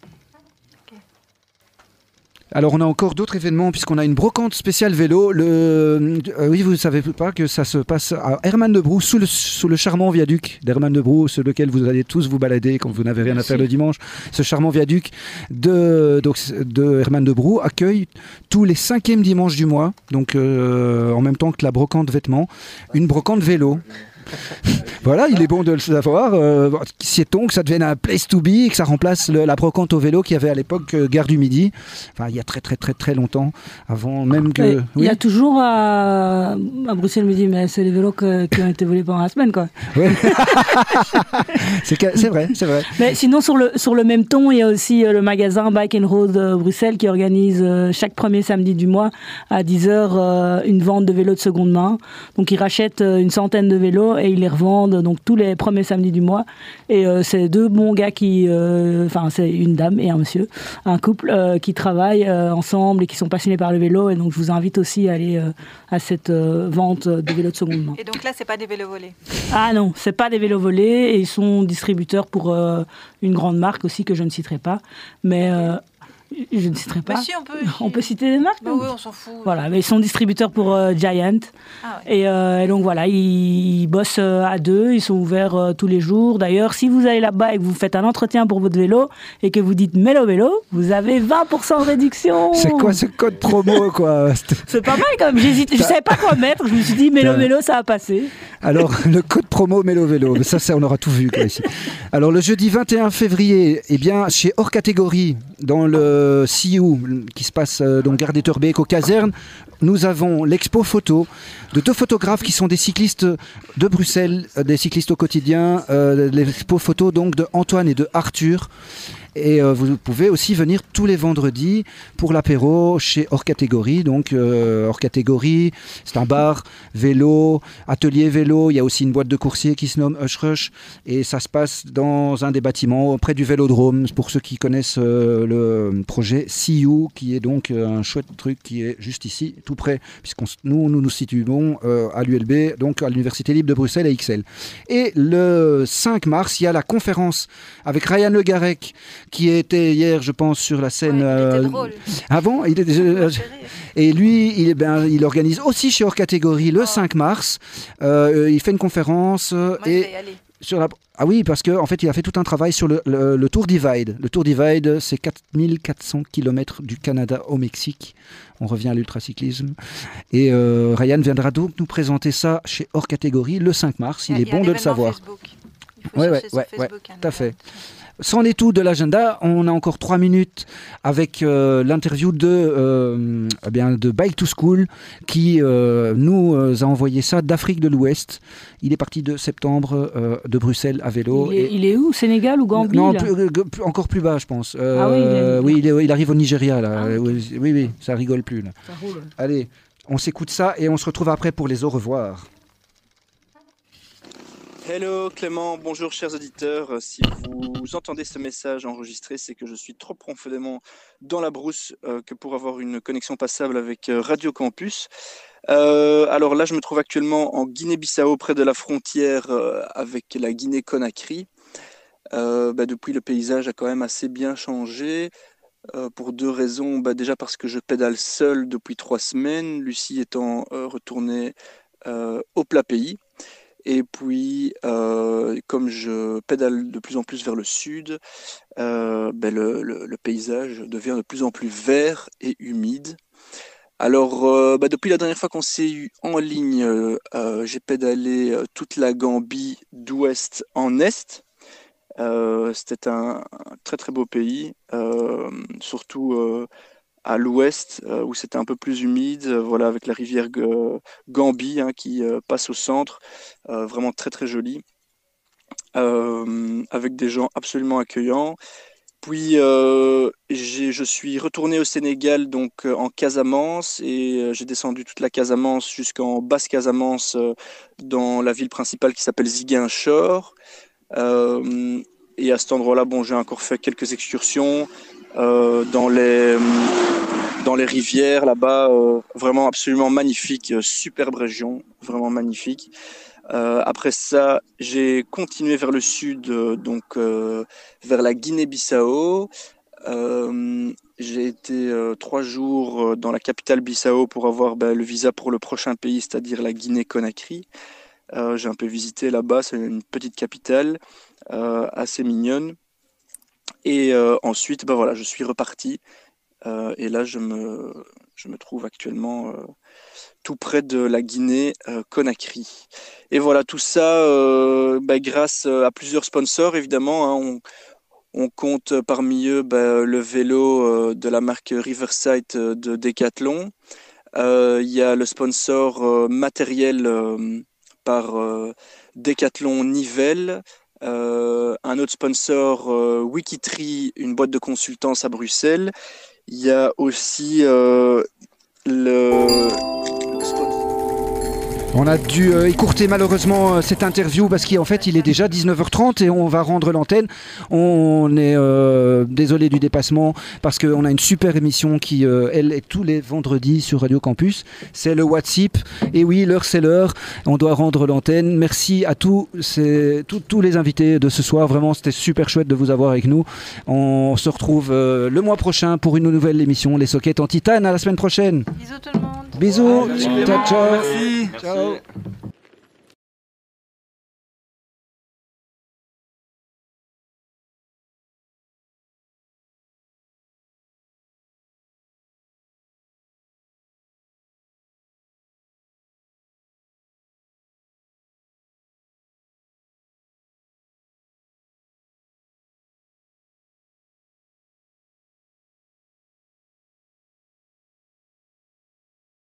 Alors on a encore d'autres événements puisqu'on a une brocante spéciale vélo. Le, euh, oui, vous ne savez pas que ça se passe à Herman de Brou, sous le, sous le charmant viaduc d'Herman de Brou, sur lequel vous allez tous vous balader quand vous n'avez rien à faire le dimanche. Ce charmant viaduc de, donc, de Herman de Brou accueille tous les cinquièmes dimanches du mois, donc euh, en même temps que la brocante vêtements, une brocante vélo. Voilà, il est bon de le savoir. Euh, Sait-on que ça devienne un place to be et que ça remplace le- la brocante au vélo qu'il y avait à l'époque euh, Gare du Midi? Enfin, il y a très très très très longtemps, avant même que. Il y a toujours à, à Bruxelles me dit mais c'est les vélos que- qui ont été volés pendant la semaine quoi. Ouais. c'est vrai, c'est vrai. Mais sinon sur le sur le même ton il y a aussi euh, le magasin Bike and Road euh, Bruxelles qui organise euh, chaque premier samedi du mois à 10h une vente de vélos de seconde main. Donc ils rachètent euh, une centaine de vélos et ils les revendent donc tous les premiers samedis du mois. Et euh, c'est deux bons gars qui, euh, enfin c'est une dame et un monsieur, un couple euh, qui travaillent ensemble et qui sont passionnés par le vélo. Et donc je vous invite aussi à aller à cette vente de vélos de seconde main. Et donc là, c'est pas des vélos volés. Ah non, c'est pas des vélos volés et ils sont distributeurs pour une grande marque aussi que je ne citerai pas. Mais je ne citerai pas. Bah si, on peut. On peut citer des marques Bah non oui, on s'en fout. Voilà, mais ils sont distributeurs pour euh, Giant. Ah et, euh, et donc voilà, ils, ils bossent euh, à deux, ils sont ouverts euh, tous les jours. D'ailleurs, si vous allez là-bas et que vous faites un entretien pour votre vélo et que vous dites Mélo Vélo, vous avez 20% de réduction. C'est quoi ce code promo quoi C'est pas mal quand même. J'hésite, je savais pas quoi mettre. Je me suis dit Mélo Vélo, ça va passer. Alors, le code promo Mélo Vélo, mais ça, ça, on aura tout vu quoi, ici. Alors, le jeudi 21 février, eh bien, chez Hors Catégorie, dans le CIU, qui se passe euh, donc Gare aux casernes, nous avons l'expo photo de deux photographes qui sont des cyclistes de Bruxelles, euh, des cyclistes au quotidien. euh, l'expo photo donc de Antoine et de Arthur. Et euh, vous pouvez aussi venir tous les vendredis pour l'apéro chez Hors Catégorie. Donc, euh, Hors Catégorie, c'est un bar, vélo, atelier vélo. Il y a aussi une boîte de coursier qui se nomme Hush Rush. Et ça se passe dans un des bâtiments près du vélodrome. Pour ceux qui connaissent euh, le projet CU, qui est donc un chouette truc qui est juste ici, tout près, puisqu'on s- nous, nous nous situons à l'ULB, donc à l'Université libre de Bruxelles et XL. Et le 5 mars, il y a la conférence avec Ryan Le Garec, qui était hier, je pense, sur la scène. euh, drôle. Avant, il était- euh, et lui, il, ben, il organise aussi chez hors catégorie le 5 mars. Euh, il fait une conférence euh, et sur la. Ah oui, parce qu'en en fait, il a fait tout un travail sur le, le- le Tour Divide. Le Tour Divide, c'est 4400 km du Canada au Mexique. On revient à l'ultracyclisme. Et euh, Ryan viendra donc nous présenter ça chez hors catégorie le 5 mars. Il, est bon de le savoir. Facebook. Il faut Ouais, ouais, sur ouais, ouais, Facebook, hein, tout à fait. C'en est tout de l'agenda. On a encore trois minutes avec euh, l'interview de, euh, eh bien, de Bike to School qui euh, nous a envoyé ça d'Afrique de l'Ouest. Il est parti de septembre de Bruxelles à vélo. Il est, et- il est où? Sénégal ou Gambie non, plus- encore plus bas, je pense. Ah oui, il est- oui, il, est- il arrive au Nigeria, là. oui, oui, oui, ça rigole plus. Là. Ça roule. Allez, on s'écoute ça et on se retrouve après pour les au revoir. Hello Clément, bonjour chers auditeurs. Euh, Si vous entendez ce message enregistré, c'est que je suis trop profondément dans la brousse euh, que pour avoir une connexion passable avec euh, Radio Campus. Alors là, je me trouve actuellement en Guinée-Bissau, près de la frontière avec la Guinée-Conakry. Bah, depuis, le paysage a quand même assez bien changé. pour deux raisons. Bah, déjà parce que je pédale seul depuis trois semaines, Lucie étant retournée au plat pays. Et puis, euh, comme je pédale de plus en plus vers le sud, euh, ben, le, paysage devient de plus en plus vert et humide. Alors, euh, bah, depuis la dernière fois qu'on s'est eu en ligne, j'ai pédalé toute la Gambie d'ouest en est. C'était un, un très très beau pays, surtout à l'ouest euh, où c'était un peu plus humide, euh, voilà, avec la rivière G- Gambie hein, qui euh, passe au centre, euh, vraiment très très jolie, euh, avec des gens absolument accueillants. Puis euh, je suis retourné au Sénégal, donc euh, en Casamance, et euh, j'ai descendu toute la Casamance jusqu'en Basse-Casamance, euh, dans la ville principale qui s'appelle Ziguinchor. Euh, et à cet endroit-là, bon, j'ai encore fait quelques excursions euh, dans les dans les rivières là-bas, euh, vraiment absolument magnifique, euh, superbe région, vraiment magnifique. Euh, après ça, j'ai continué vers le sud, euh, donc euh, vers la Guinée-Bissau. Euh, j'ai été euh, trois jours euh, dans la capitale Bissau pour avoir ben, le visa pour le prochain pays, c'est-à-dire la Guinée-Conakry. Euh, j'ai un peu visité là-bas, c'est une petite capitale euh, assez mignonne. Et euh, ensuite, ben voilà, je suis reparti. Euh, et là, je me, je me trouve actuellement euh, tout près de la Guinée-Conakry. et voilà, tout ça ben, grâce à plusieurs sponsors, évidemment. hein. on, compte parmi eux ben, le vélo de la marque Riverside de Decathlon. Il y a le sponsor matériel par Decathlon Nivelle. Euh, un autre sponsor, euh, Wikitree, une boîte de consultance à Bruxelles. Il y a aussi euh, le, On a dû euh, écourter malheureusement euh, cette interview parce qu'en fait il est déjà 19h30 et on va rendre l'antenne. On est euh, désolé du dépassement parce qu'on a une super émission qui euh, elle est tous les vendredis sur Radio Campus. C'est le WhatsApp et oui l'heure c'est l'heure. On doit rendre l'antenne. Merci à tous, ces- tous tous les invités de ce soir. Vraiment c'était super chouette de vous avoir avec nous. On se retrouve euh, le mois prochain pour une nouvelle émission Les Sockets en titane. À la semaine prochaine. Bisous tout le monde. Bisous. Ciao, ciao. Merci. Ciao. Oh.